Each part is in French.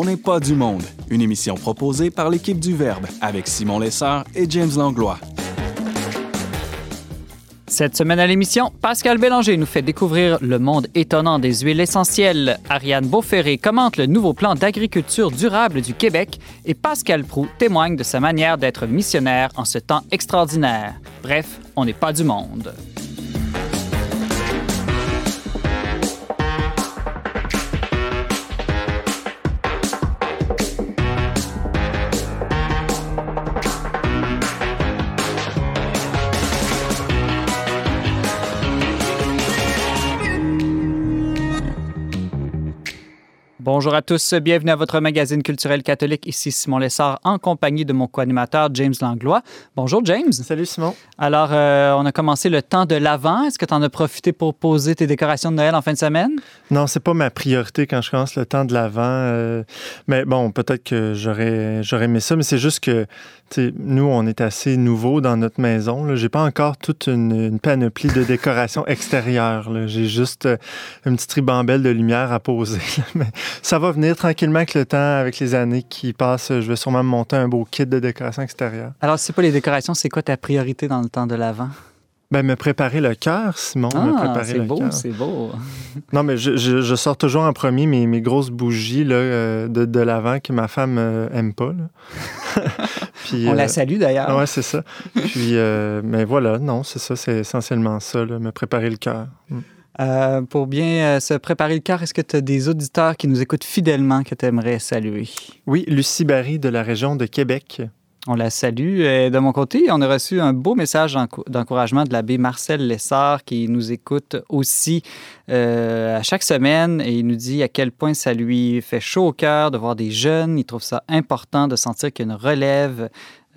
On n'est pas du monde, une émission proposée par l'équipe du Verbe avec Simon Lessard et James Langlois. Cette semaine à l'émission, Pascal Bélanger nous fait découvrir le monde étonnant des huiles essentielles. Ariane Beauferré commente le nouveau plan d'agriculture durable du Québec et Pascal Prou témoigne de sa manière d'être missionnaire en ce temps extraordinaire. Bref, on n'est pas du monde. Bonjour à tous, bienvenue à votre magazine culturel catholique. Ici Simon Lessard en compagnie de mon co-animateur James Langlois. Bonjour James. Salut Simon. Alors, euh, on a commencé le temps de l'Avent. Est-ce que tu en as profité pour poser tes décorations de Noël en fin de semaine? Non, c'est pas ma priorité quand je commence le temps de l'Avent. Euh, mais bon, peut-être que j'aurais, j'aurais aimé ça, mais c'est juste que nous, on est assez nouveau dans notre maison. J'ai pas encore toute une, panoplie de décorations extérieures. J'ai juste euh, une petite ribambelle de lumière à poser. Mais ça va venir tranquillement avec le temps, avec les années qui passent. Je vais sûrement me monter un beau kit de décoration extérieure. Alors, c'est pas les décorations, c'est quoi ta priorité dans le temps de l'Avent? Ben, me préparer le cœur, Simon. Ah, c'est beau, c'est beau. non, mais je, je, sors toujours en premier mes, mes grosses bougies là, euh, de, de l'avant que ma femme euh, aime pas. Puis, On la euh, salue d'ailleurs. Oui, c'est ça. Puis, mais voilà, non, c'est ça, c'est essentiellement ça, me préparer le cœur. Mm. Pour bien se préparer le cœur, est-ce que tu as des auditeurs qui nous écoutent fidèlement que tu aimerais saluer? Oui, Lucie Barry de la région de Québec. On la salue. Et de mon côté, on a reçu un beau message d'encouragement de l'abbé Marcel Lessard qui nous écoute aussi euh, à chaque semaine et il nous dit à quel point ça lui fait chaud au cœur de voir des jeunes. Il trouve ça important de sentir qu'il y a une relève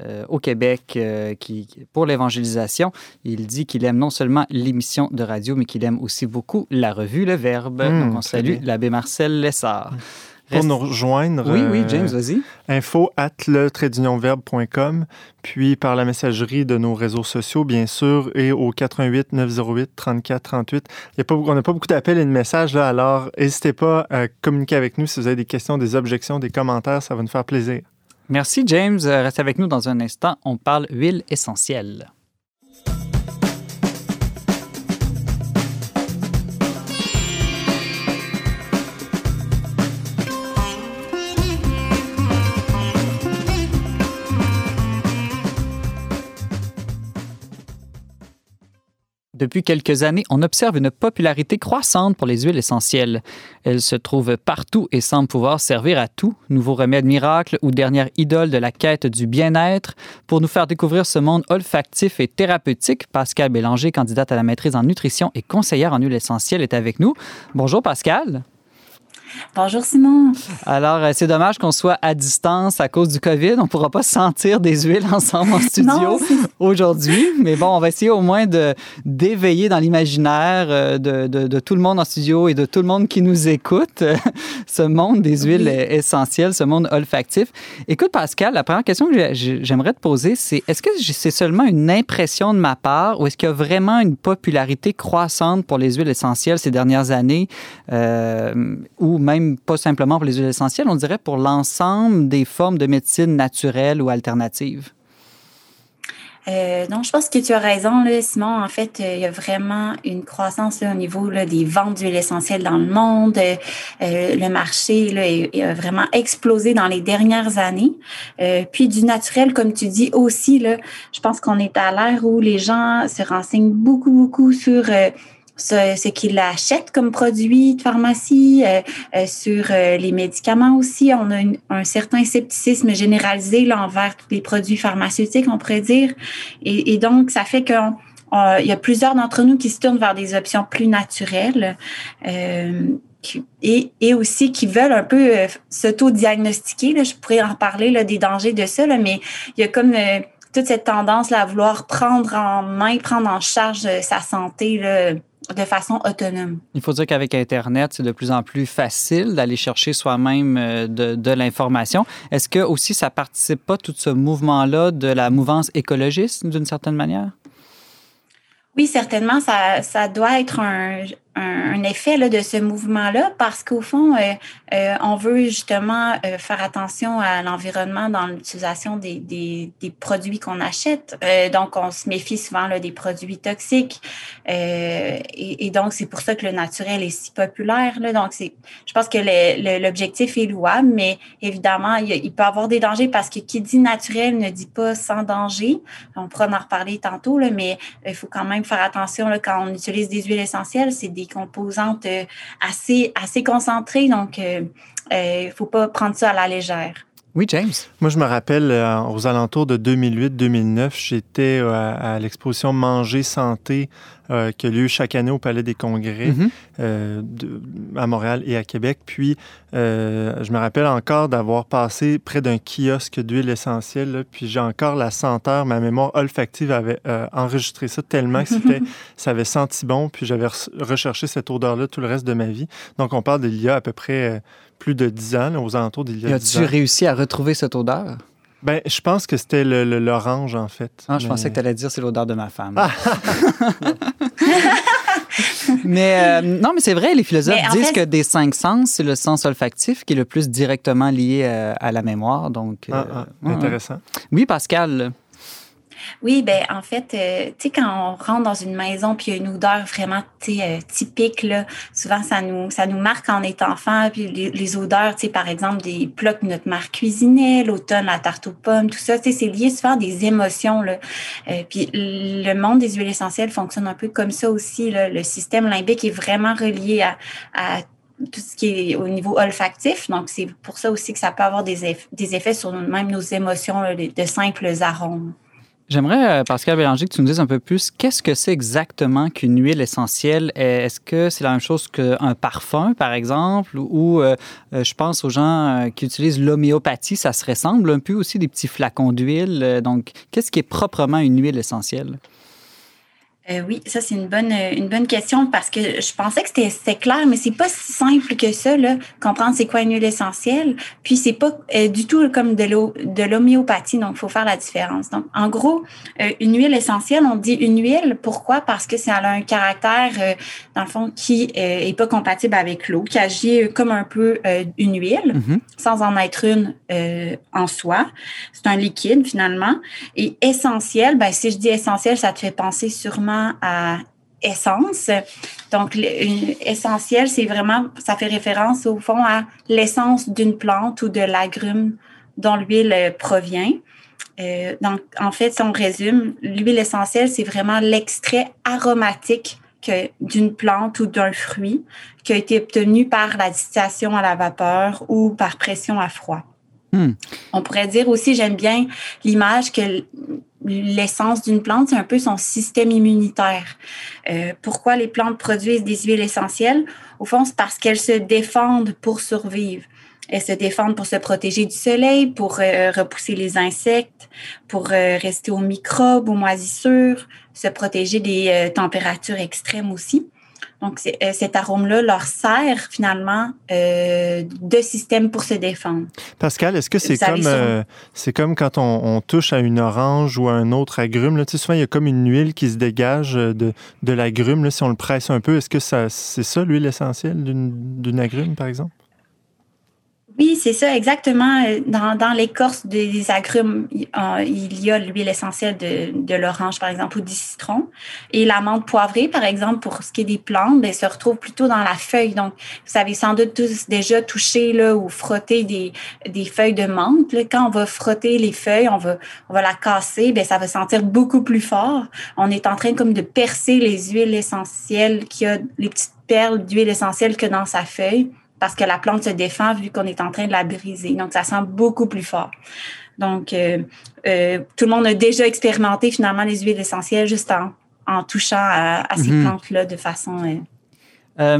euh, au Québec euh, qui, pour l'évangélisation. Il dit qu'il aime non seulement l'émission de radio, mais qu'il aime aussi beaucoup la revue Le Verbe. Mmh, Donc, on salue l'abbé Marcel Lessard. Pour nous rejoindre. Oui, oui, James, euh, vas-y. Info at le puis par la messagerie de nos réseaux sociaux, bien sûr, et au 88 908 34 38. Il y a pas, on n'a pas beaucoup d'appels et de messages, là, alors n'hésitez pas à communiquer avec nous si vous avez des questions, des objections, des commentaires, ça va nous faire plaisir. Merci, James. Reste avec nous dans un instant. On parle huile essentielle. Depuis quelques années, on observe une popularité croissante pour les huiles essentielles. Elles se trouvent partout et semblent pouvoir servir à tout, nouveau remède miracle ou dernière idole de la quête du bien-être. Pour nous faire découvrir ce monde olfactif et thérapeutique, Pascal Bélanger, candidate à la maîtrise en nutrition et conseillère en huiles essentielles, est avec nous. Bonjour Pascal. Bonjour Simon. Alors, euh, c'est dommage qu'on soit à distance à cause du COVID. On ne pourra pas sentir des huiles ensemble en studio aujourd'hui. Mais bon, on va essayer au moins de d'éveiller dans l'imaginaire euh, de, de, tout le monde en studio et de tout le monde qui nous écoute ce monde des huiles essentielles, ce monde olfactif. Écoute, Pascal, la première question que j'aimerais te poser, c'est est-ce que c'est seulement une impression de ma part ou est-ce qu'il y a vraiment une popularité croissante pour les huiles essentielles ces dernières années euh, ou même pas simplement pour les huiles essentielles, on dirait pour l'ensemble des formes de médecine naturelle ou alternative? Euh, non, je pense que tu as raison, Simon. En fait, euh, il y a vraiment une croissance au niveau des ventes d'huiles essentielles dans le monde. Euh, le marché a vraiment explosé dans les dernières années. puis du naturel, comme tu dis aussi, je pense qu'on est à l'ère où les gens se renseignent beaucoup, beaucoup sur ce, qu'il achète comme produit de pharmacie, euh, euh, sur euh, les médicaments aussi. On a un certain scepticisme généralisé là, envers tous les produits pharmaceutiques, on pourrait dire. Et, donc, ça fait qu'il y a plusieurs d'entre nous qui se tournent vers des options plus naturelles. et, et, aussi qui veulent un peu s'auto-diagnostiquer. Je pourrais en parler là, des dangers de ça, mais il y a comme toute cette tendance là, à vouloir prendre en main, prendre en charge sa santé là, de façon autonome. Il faut dire qu'avec Internet, c'est de plus en plus facile d'aller chercher soi-même euh, de, de l'information. Est-ce que aussi ça participe pas tout ce mouvement-là de la mouvance écologiste d'une certaine manière? Oui, certainement, ça, ça doit être un, un, effet là, de ce mouvement-là parce qu'au fond, euh, euh, on veut justement euh, faire attention à l'environnement dans l'utilisation des, des, des, produits qu'on achète. donc, on se méfie souvent là, des produits toxiques. Et, et, donc, c'est pour ça que le naturel est si populaire. Là. Donc, c'est, je pense que l'objectif est louable, mais évidemment, il, peut avoir des dangers parce que qui dit naturel ne dit pas sans danger. On pourra en reparler tantôt, là, mais il faut quand même faire attention là, quand on utilise des huiles essentielles. C'est des composantes euh, assez, assez concentrées, donc il euh, ne euh, faut pas prendre ça à la légère. Oui, James. Moi, je me rappelle, aux alentours de 2008-2009, j'étais à, l'exposition Manger Santé euh, qui a lieu chaque année au Palais des Congrès mhm. euh, à Montréal et à Québec. Puis, euh, je me rappelle encore d'avoir passé près d'un kiosque d'huile essentielle. puis, j'ai encore la senteur. Ma mémoire olfactive avait enregistré ça tellement que c'était, ça avait senti bon. Puis, j'avais recherché cette odeur-là tout le reste de ma vie. Donc, on parle d'il y a à peu près plus de 10 ans, aux alentours d'il y a 10 ans. As-tu réussi à retrouver cette odeur? Ben, je pense que c'était l'orange, en fait. Ah, je pensais que tu allais dire c'est l'odeur de ma femme. Ah! mais euh, non, mais c'est vrai, les philosophes disent que des cinq sens, c'est le sens olfactif qui est le plus directement lié euh, à la mémoire. Donc, ah, ah, intéressant. Oui, Pascal. Oui, ben en fait, euh, tu sais, quand on rentre dans une maison puis il y a une odeur vraiment euh, typique, là, souvent ça nous ça nous marque on est enfant. Puis les, odeurs, tu sais, par exemple, des plats que notre mère cuisinait, l'automne, la tarte aux pommes, tout ça, tu sais, c'est lié souvent à des émotions. Là. Euh, puis le monde des huiles essentielles fonctionne un peu comme ça aussi. Là. Le système limbique est vraiment relié à, à tout ce qui est au niveau olfactif. Donc, c'est pour ça aussi que ça peut avoir des, des effets sur même nos émotions, de simples arômes. J'aimerais, euh, Pascal Bélanger, que tu nous dises un peu plus, qu'est-ce que c'est exactement qu'une huile essentielle? Est-ce que c'est la même chose qu'un parfum, par exemple? Ou euh, euh, je pense aux gens qui utilisent l'homéopathie, ça se ressemble un peu aussi des petits flacons d'huile. Donc, qu'est-ce qui est proprement une huile essentielle? Euh, oui, ça c'est une bonne une bonne question parce que je pensais que c'était clair, mais c'est pas si simple que ça là, comprendre c'est quoi une huile essentielle. Puis c'est pas euh, du tout comme de l'eau de l'homéopathie, donc il faut faire la différence. Donc en gros, euh, une huile essentielle, on dit une huile. Pourquoi? Parce que ça a un caractère dans le fond qui est pas compatible avec l'eau, qui agit comme un peu une huile, mm-hmm. sans en être une en soi. C'est un liquide finalement. Et essentiel, ben si je dis essentiel, ça te fait penser sûrement à essence. Donc, essentiel, c'est vraiment, ça fait référence au fond à l'essence d'une plante ou de l'agrume dont l'huile provient. Euh, donc, en fait, si on résume, l'huile essentielle, c'est vraiment l'extrait aromatique d'une plante ou d'un fruit qui a été obtenu par la distillation à la vapeur ou par pression à froid. Hmm. On pourrait dire aussi, j'aime bien l'image que l'essence d'une plante, c'est un peu son système immunitaire. Euh, pourquoi les plantes produisent des huiles essentielles? Au fond, c'est parce qu'elles se défendent pour survivre. Elles se défendent pour se protéger du soleil, pour euh, repousser les insectes, pour euh, rester aux microbes, aux moisissures, se protéger des températures extrêmes aussi. Donc, euh, cet arôme-là leur sert finalement euh, de système pour se défendre. Pascal, est-ce que c'est comme, euh, c'est comme quand on, touche à une orange ou à un autre agrume? Là, tu sais, souvent, il y a comme une huile qui se dégage de, de l'agrume. Si on le presse un peu, est-ce que ça, c'est ça l'huile essentielle d'une agrume, par exemple? Oui, c'est ça, exactement. Dans, dans l'écorce des agrumes, il y a l'huile essentielle de, de l'orange, par exemple, ou du citron. Et la menthe poivrée, par exemple, pour ce qui est des plantes, ben, se retrouve plutôt dans la feuille. Donc, vous avez sans doute tous déjà touché là, ou frotté des, des feuilles de menthe. Là. Quand on va frotter les feuilles, on va, on va la casser, ben, ça va sentir beaucoup plus fort. On est en train comme de percer les huiles essentielles qui a les petites perles d'huile essentielle que dans sa feuille parce que la plante se défend vu qu'on est en train de la briser. Donc, ça sent beaucoup plus fort. Donc, euh, euh, tout le monde a déjà expérimenté finalement les huiles essentielles juste en, touchant à, ces mhm. plantes-là de façon... Euh,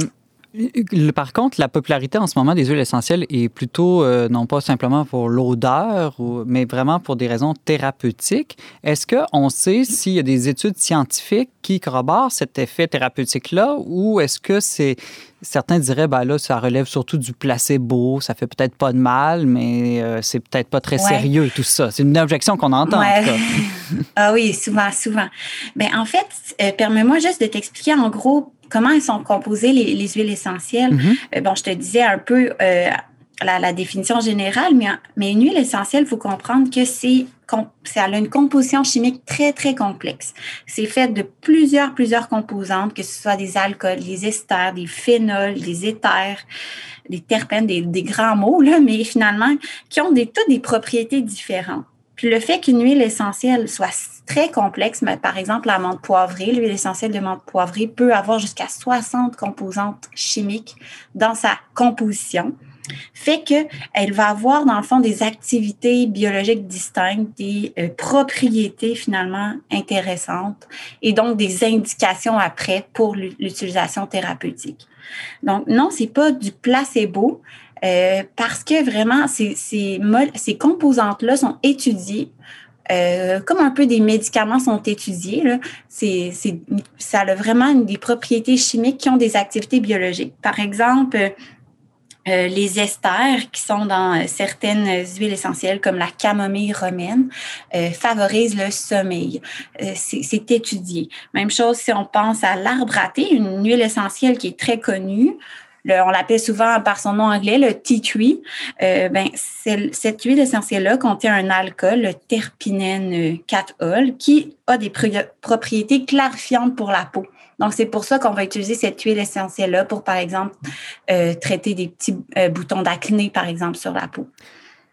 par contre, la popularité en ce moment des huiles essentielles est plutôt non pas simplement pour l'odeur, mais vraiment pour des raisons thérapeutiques. Est-ce qu'on sait s'il y a des études scientifiques qui corroborent cet effet thérapeutique-là ou est-ce que c'est Certains diraient, ben là, ça relève surtout du placebo, ça fait peut-être pas de mal, mais euh, c'est peut-être pas très sérieux tout ça. C'est une objection qu'on entend. ah oui, souvent, souvent. Mais ben, en fait, euh, permets-moi juste de t'expliquer en gros comment elles sont composées, les, les huiles essentielles? Mm-hmm. bon, je te disais un peu la, la, définition générale, mais, mais une huile essentielle, il faut comprendre que c'est ça a une composition chimique très, très complexe. C'est fait de plusieurs, plusieurs composantes, que ce soit des alcools, des esters, des phénols, des éthers, des terpènes, des, des grands mots, là, mais finalement, qui ont des, toutes des propriétés différentes. Puis le fait qu'une huile essentielle soit très complexe, mais par exemple la menthe poivrée, l'huile essentielle de menthe poivrée peut avoir jusqu'à 60 composantes chimiques dans sa composition fait qu'elle va avoir, dans le fond, des activités biologiques distinctes, des euh, propriétés finalement intéressantes et donc des indications après pour l'utilisation thérapeutique. Donc, non, c'est pas du placebo. Euh, parce que vraiment, ces, ces, ces composantes-là sont étudiées euh, comme un peu des médicaments sont étudiés, là, c'est, c'est, ça a vraiment des propriétés chimiques qui ont des activités biologiques. Par exemple, euh, les esters qui sont dans certaines huiles essentielles comme la camomille romaine euh, favorisent le sommeil. Euh, c'est étudié. Même chose si on pense à l'arbre une huile essentielle qui est très connue. On l'appelle souvent par son nom anglais le tea tree. ben, cette huile essentielle-là contient un alcool, le terpinène 4-ol, qui a des propriétés clarifiantes pour la peau. Donc, c'est pour ça qu'on va utiliser cette huile essentielle-là pour, par exemple, euh, traiter des petits euh, boutons d'acné, par exemple, sur la peau.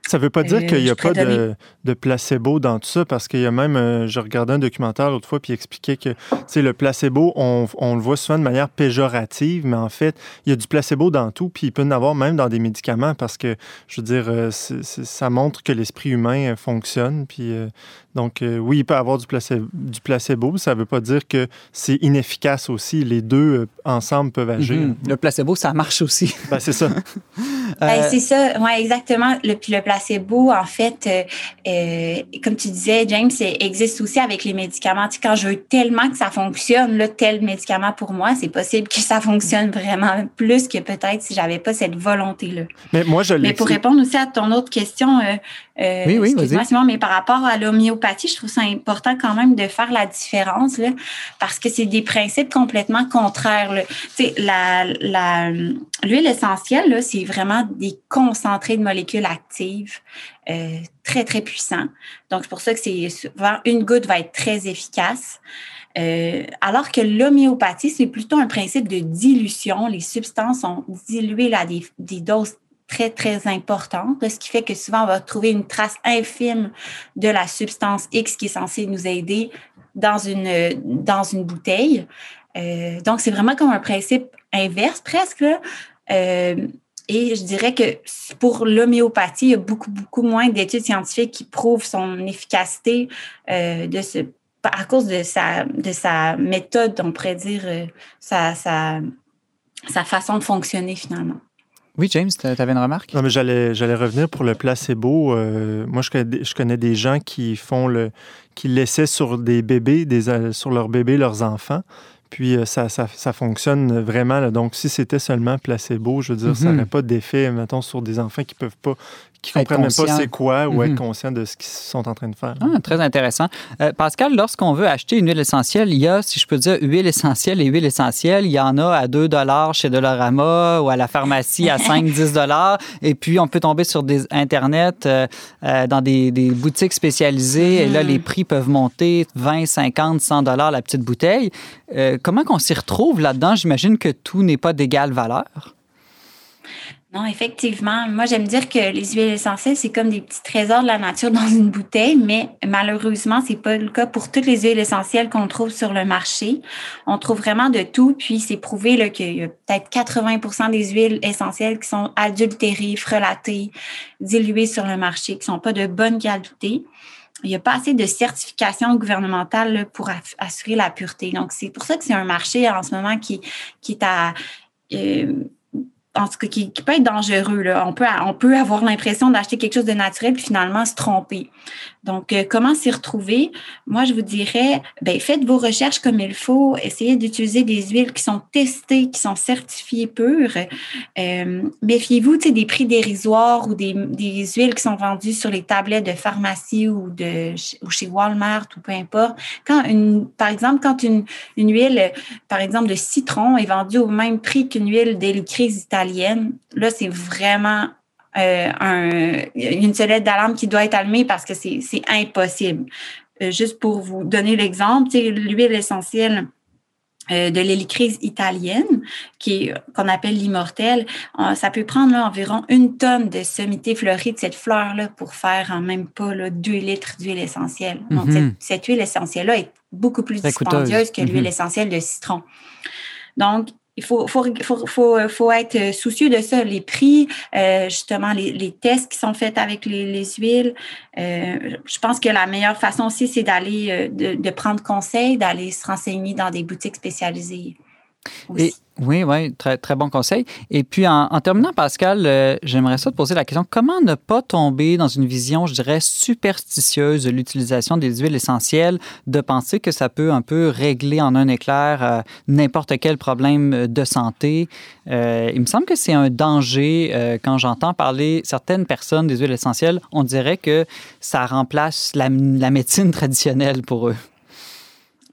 Ça ne veut pas dire qu'il n'y a pas de, de, placebo dans tout ça, parce qu'il y a même, euh, je regardais un documentaire l'autre fois, puis il expliquait que le placebo, on, on, le voit souvent de manière péjorative, mais en fait, il y a du placebo dans tout, puis il peut en avoir même dans des médicaments, parce que, je veux dire, euh, ça montre que l'esprit humain euh, fonctionne, puis donc oui, il peut y avoir du placebo, du placebo ça ne veut pas dire que c'est inefficace aussi. Les deux ensemble peuvent agir. Mm-hmm. Le placebo, ça marche aussi. Ben, c'est ça. Ben, c'est ça, oui, exactement. Le, puis le placebo, en fait, euh, euh, comme tu disais, James, existe aussi avec les médicaments. Tu sais, quand je veux tellement que ça fonctionne, là, tel médicament pour moi, c'est possible que ça fonctionne vraiment plus que peut-être si j'avais pas cette volonté-là. Mais moi, je Mais pour répondre aussi à ton autre question, euh, euh, oui, oui, excuse-moi, Simon, mais par rapport à l'homéopathie, je trouve ça important quand même de faire la différence là, parce que c'est des principes complètement contraires. Tu sais, la, la, l'huile essentielle, là, c'est vraiment des concentrés de molécules actives euh, très, très puissants. Donc, c'est pour ça que c'est souvent une goutte va être très efficace. Euh, alors que l'homéopathie, c'est plutôt un principe de dilution. Les substances sont diluées à des, des doses très, très importante, ce qui fait que souvent, on va trouver une trace infime de la substance X qui est censée nous aider dans une, dans une bouteille. Euh, donc, c'est vraiment comme un principe inverse presque. Euh, et je dirais que pour l'homéopathie, il y a beaucoup, beaucoup moins d'études scientifiques qui prouvent son efficacité euh, de ce, à cause de sa, de sa méthode, on pourrait dire, sa, sa, sa façon de fonctionner finalement. Oui, James, tu avais une remarque? Non, mais j'allais, j'allais revenir pour le placebo. Euh, moi, je connais, je connais des gens qui font le, qui laissaient sur des bébés, des, euh, sur leurs bébés, leurs enfants. Puis euh, ça, ça, ça, fonctionne vraiment. Donc, si c'était seulement placebo, je veux dire, ça mhm. n'aurait pas d'effet, mettons, sur des enfants qui peuvent pas qui ne comprennent même pas c'est quoi ou être mhm. conscients de ce qu'ils sont en train de faire. Ah, très intéressant. Euh, Pascal, lorsqu'on veut acheter une huile essentielle, il y a, si je peux dire, huile essentielle et huile essentielle. Il y en a à 2 chez Dolorama ou à la pharmacie à 5-10 Et puis, on peut tomber sur des Internet, euh, euh, dans des, des, boutiques spécialisées. Et là, les mhm. prix peuvent monter 20, 50, 100 la petite bouteille. comment qu'on s'y retrouve là-dedans? J'imagine que tout n'est pas d'égale valeur. Non, effectivement. Moi, j'aime dire que les huiles essentielles, c'est comme des petits trésors de la nature dans une bouteille, mais malheureusement, c'est pas le cas pour toutes les huiles essentielles qu'on trouve sur le marché. On trouve vraiment de tout, puis c'est prouvé qu'il y a peut-être 80% des huiles essentielles qui sont adultérées, frelatées, diluées sur le marché, qui sont pas de bonne qualité. Il n'y a pas assez de certification gouvernementale pour assurer la pureté. Donc, c'est pour ça que c'est un marché en ce moment qui, qui est à... Euh, en tout cas, qui, peut être dangereux. Là. On, peut, on peut avoir l'impression d'acheter quelque chose de naturel puis finalement se tromper. Donc, euh, comment s'y retrouver? Moi, je vous dirais, ben, faites vos recherches comme il faut. Essayez d'utiliser des huiles qui sont testées, qui sont certifiées pures. Euh, méfiez-vous des prix dérisoires ou des, des, huiles qui sont vendues sur les tablettes de pharmacie ou, de, ou chez Walmart ou peu importe. Quand une, par exemple, quand une, une huile, par exemple, de citron est vendue au même prix qu'une huile d'hélicrise italienne, là, c'est vraiment euh, un, une sonnette d'alarme qui doit être allumée parce que c'est impossible. Euh, juste pour vous donner l'exemple, l'huile essentielle euh, de l'hélicrise italienne, qui qu'on appelle l'immortelle, ça peut prendre là, environ une tonne de sommité fleurie de cette fleur-là pour faire en même pas là, deux litres d'huile essentielle. Donc, mm-hmm. cette, huile essentielle-là est beaucoup plus dispendieuse que l'huile mm-hmm. essentielle de citron. Donc, il faut, faut, faut, faut, être soucieux de ça, les prix, euh, justement, les, les, tests qui sont faits avec les, les huiles. Euh, je pense que la meilleure façon aussi, c'est d'aller, euh, de, de, prendre conseil, d'aller se renseigner dans des boutiques spécialisées. Et, oui, oui, très, très bon conseil. Et puis, en, terminant, Pascal, euh, j'aimerais ça te poser la question comment ne pas tomber dans une vision, je dirais, superstitieuse de l'utilisation des huiles essentielles, de penser que ça peut un peu régler en un éclair euh, n'importe quel problème de santé? Euh, il me semble que c'est un danger quand j'entends parler certaines personnes des huiles essentielles, on dirait que ça remplace la médecine traditionnelle pour eux.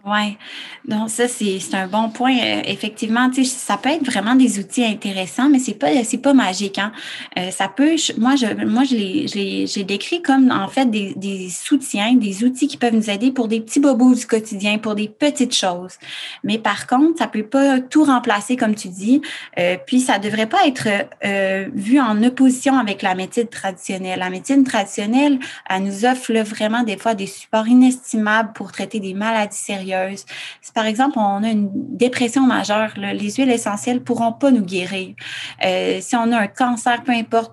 Oui, donc ça, c'est un bon point. Euh, effectivement, ça peut être vraiment des outils intéressants, mais c'est pas pas magique. Hein? Euh, ça peut, moi, je moi, je l'ai décrit comme en fait des, des soutiens, des outils qui peuvent nous aider pour des petits bobos du quotidien, pour des petites choses. Mais par contre, ça peut pas tout remplacer, comme tu dis. Euh, puis ça devrait pas être vu en opposition avec la médecine traditionnelle. La médecine traditionnelle, elle nous offre vraiment des fois des supports inestimables pour traiter des maladies sérieuses si par exemple on a une dépression majeure, les huiles essentielles pourront pas nous guérir. Euh, si on a un cancer, peu importe.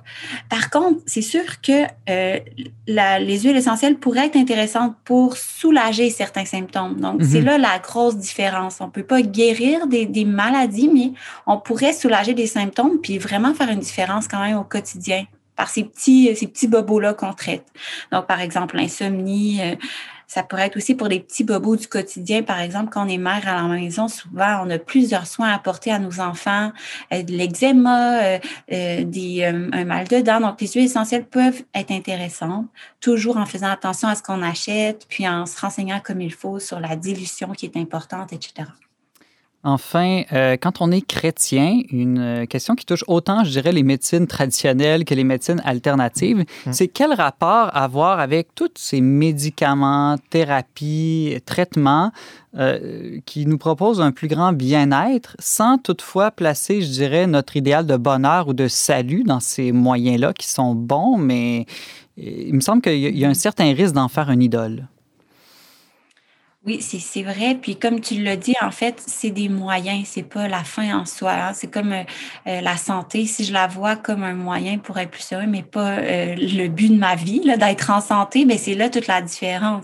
Par contre, c'est sûr que euh, les huiles essentielles pourraient être intéressantes pour soulager certains symptômes. Donc, c'est mhm. là la grosse différence. On peut pas guérir des, des maladies, mais on pourrait soulager des symptômes puis vraiment faire une différence quand même au quotidien par ces petits, ces petits bobos-là qu'on traite. Donc, par exemple, l'insomnie, euh, ça pourrait être aussi pour des petits bobos du quotidien. Par exemple, quand on est mère à la maison, souvent, on a plusieurs soins à apporter à nos enfants, euh, de l'eczéma, euh, euh, des, un mal de dents. Donc, les huiles essentielles peuvent être intéressantes, toujours en faisant attention à ce qu'on achète, puis en se renseignant comme il faut sur la dilution qui est importante, etc. Enfin, euh, quand on est chrétien, une euh, question qui touche autant, je dirais, les médecines traditionnelles que les médecines alternatives, mmh. c'est quel rapport avoir avec tous ces médicaments, thérapies, traitements euh, qui nous proposent un plus grand bien-être sans toutefois placer, je dirais, notre idéal de bonheur ou de salut dans ces moyens-là qui sont bons, mais il me semble qu'il y a un certain risque d'en faire une idole. Oui, c'est vrai. Puis comme tu l'as dit, en fait, c'est des moyens, c'est pas la fin en soi. Hein. C'est comme euh, euh, la santé. Si je la vois comme un moyen pour être plus heureux, mais pas euh, le but de ma vie, d'être en santé, mais ben, c'est là toute la différence.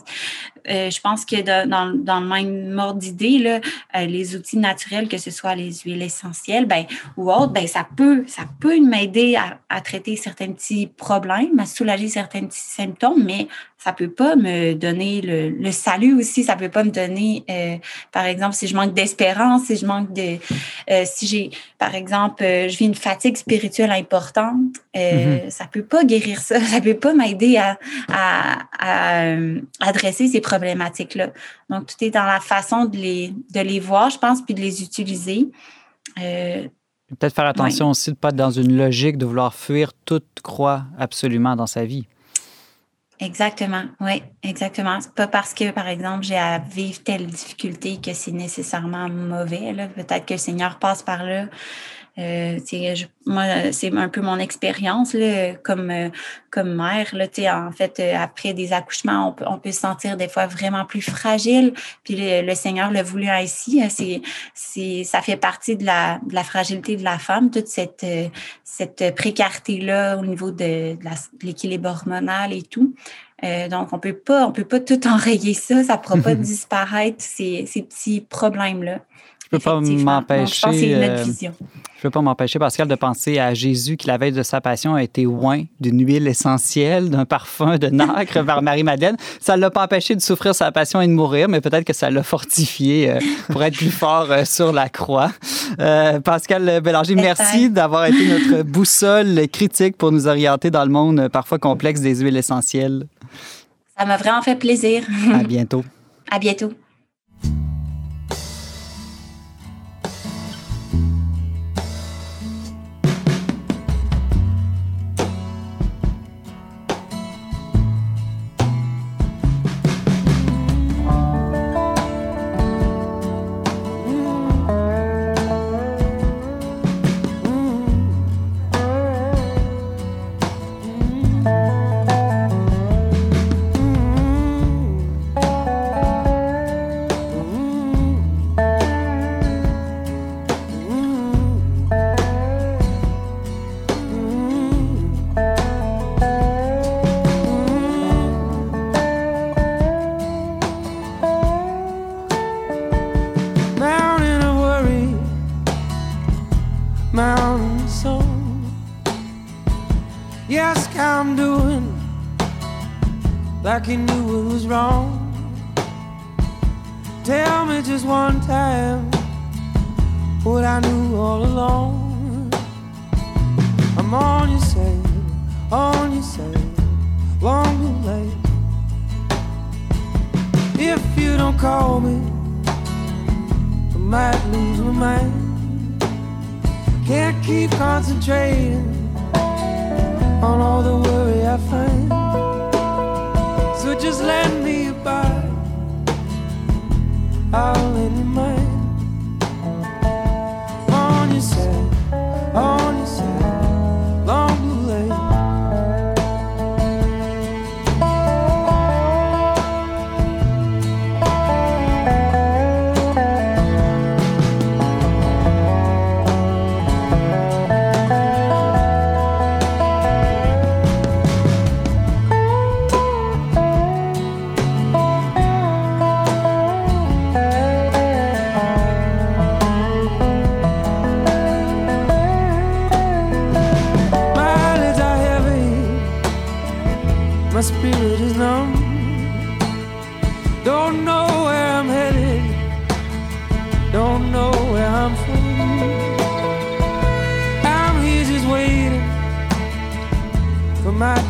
Euh, je pense que dans, dans, le même mode d'idée, euh, les outils naturels, que ce soit les huiles essentielles ben, ou autres, ben, ça peut, ça peut m'aider à, à, traiter certains petits problèmes, à soulager certains petits symptômes, mais ça peut pas me donner le, le salut aussi. Ça peut pas me donner, euh, par exemple, si je manque d'espérance, si je manque de, si j'ai, par exemple, je vis une fatigue spirituelle importante, mm-hmm. ça peut pas guérir ça. Ça peut pas m'aider à, à, à, adresser ces problématiques-là. Donc, tout est dans la façon de les, de les voir, je pense, puis de les utiliser. Euh, Peut-être faire attention aussi de ne pas être dans une logique de vouloir fuir toute croix absolument dans sa vie. Exactement, oui, exactement. C'est pas parce que, par exemple, j'ai à vivre telle difficulté que c'est nécessairement mauvais. Peut-être que le Seigneur passe par là euh, moi, c'est un peu mon expérience comme, euh, comme mère. Là, en fait, euh, après des accouchements, on peut, on peut se sentir des fois vraiment plus fragile. Puis le, Seigneur l'a voulu ainsi. Hein, c'est, c'est, ça fait partie de la, de la fragilité de la femme, toute cette, cette précarité-là au niveau de, de l'équilibre hormonal et tout. Euh, donc, on peut pas, on peut pas tout enrayer ça. Ça ne pourra pas disparaître ces, ces petits problèmes-là. Je peux pas m'empêcher. Euh, je peux pas m'empêcher, Pascal, de penser à Jésus qui, la veille de sa passion, a été oint d'une huile essentielle, d'un parfum de nacre par Marie-Madeleine. Ça ne l'a pas empêché de souffrir sa passion et de mourir, mais peut-être que ça l'a fortifié euh, pour être plus fort euh, sur la croix. Pascal Bélanger, merci d'avoir été notre boussole critique pour nous orienter dans le monde parfois complexe des huiles essentielles. Ça m'a vraiment fait plaisir. À bientôt. À bientôt.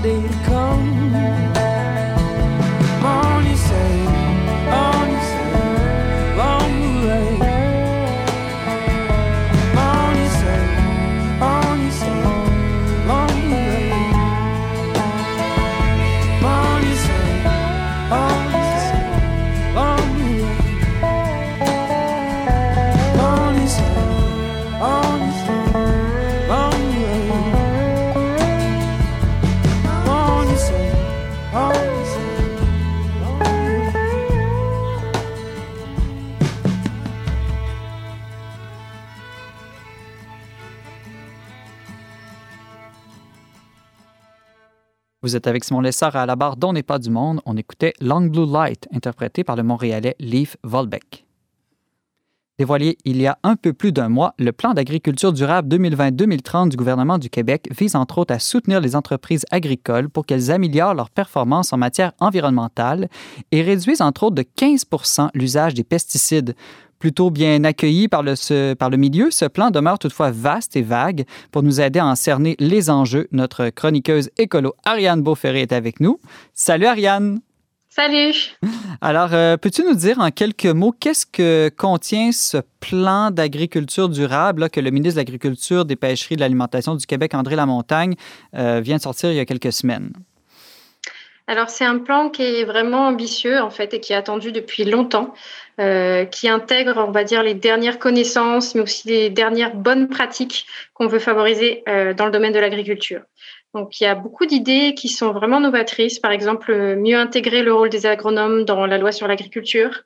day Vous êtes avec Simon Lessard à la barre d'On n'est pas du monde. On écoutait Long Blue Light, interprété par le Montréalais Leif Volbeck. Dévoilé il y a un peu plus d'un mois, le plan d'agriculture durable 2020-2030 du gouvernement du Québec vise entre autres à soutenir les entreprises agricoles pour qu'elles améliorent leur performance en matière environnementale et réduisent entre autres de 15 l'usage des pesticides. Plutôt bien accueilli par le, par le milieu, ce plan demeure toutefois vaste et vague. Pour nous aider à en cerner les enjeux, notre chroniqueuse écolo Ariane Beauferré est avec nous. Salut Ariane! Salut! Alors, euh, peux-tu nous dire en quelques mots qu'est-ce que contient ce plan d'agriculture durable que le ministre de l'Agriculture, des Pêcheries et de l'Alimentation du Québec, André Lamontagne, euh, vient de sortir il y a quelques semaines? Alors, c'est un plan qui est vraiment ambitieux, en fait, et qui est attendu depuis longtemps. Euh, qui intègre, on va dire, les dernières connaissances, mais aussi les dernières bonnes pratiques qu'on veut favoriser euh, dans le domaine de l'agriculture. Donc, il y a beaucoup d'idées qui sont vraiment novatrices. Par exemple, mieux intégrer le rôle des agronomes dans la loi sur l'agriculture,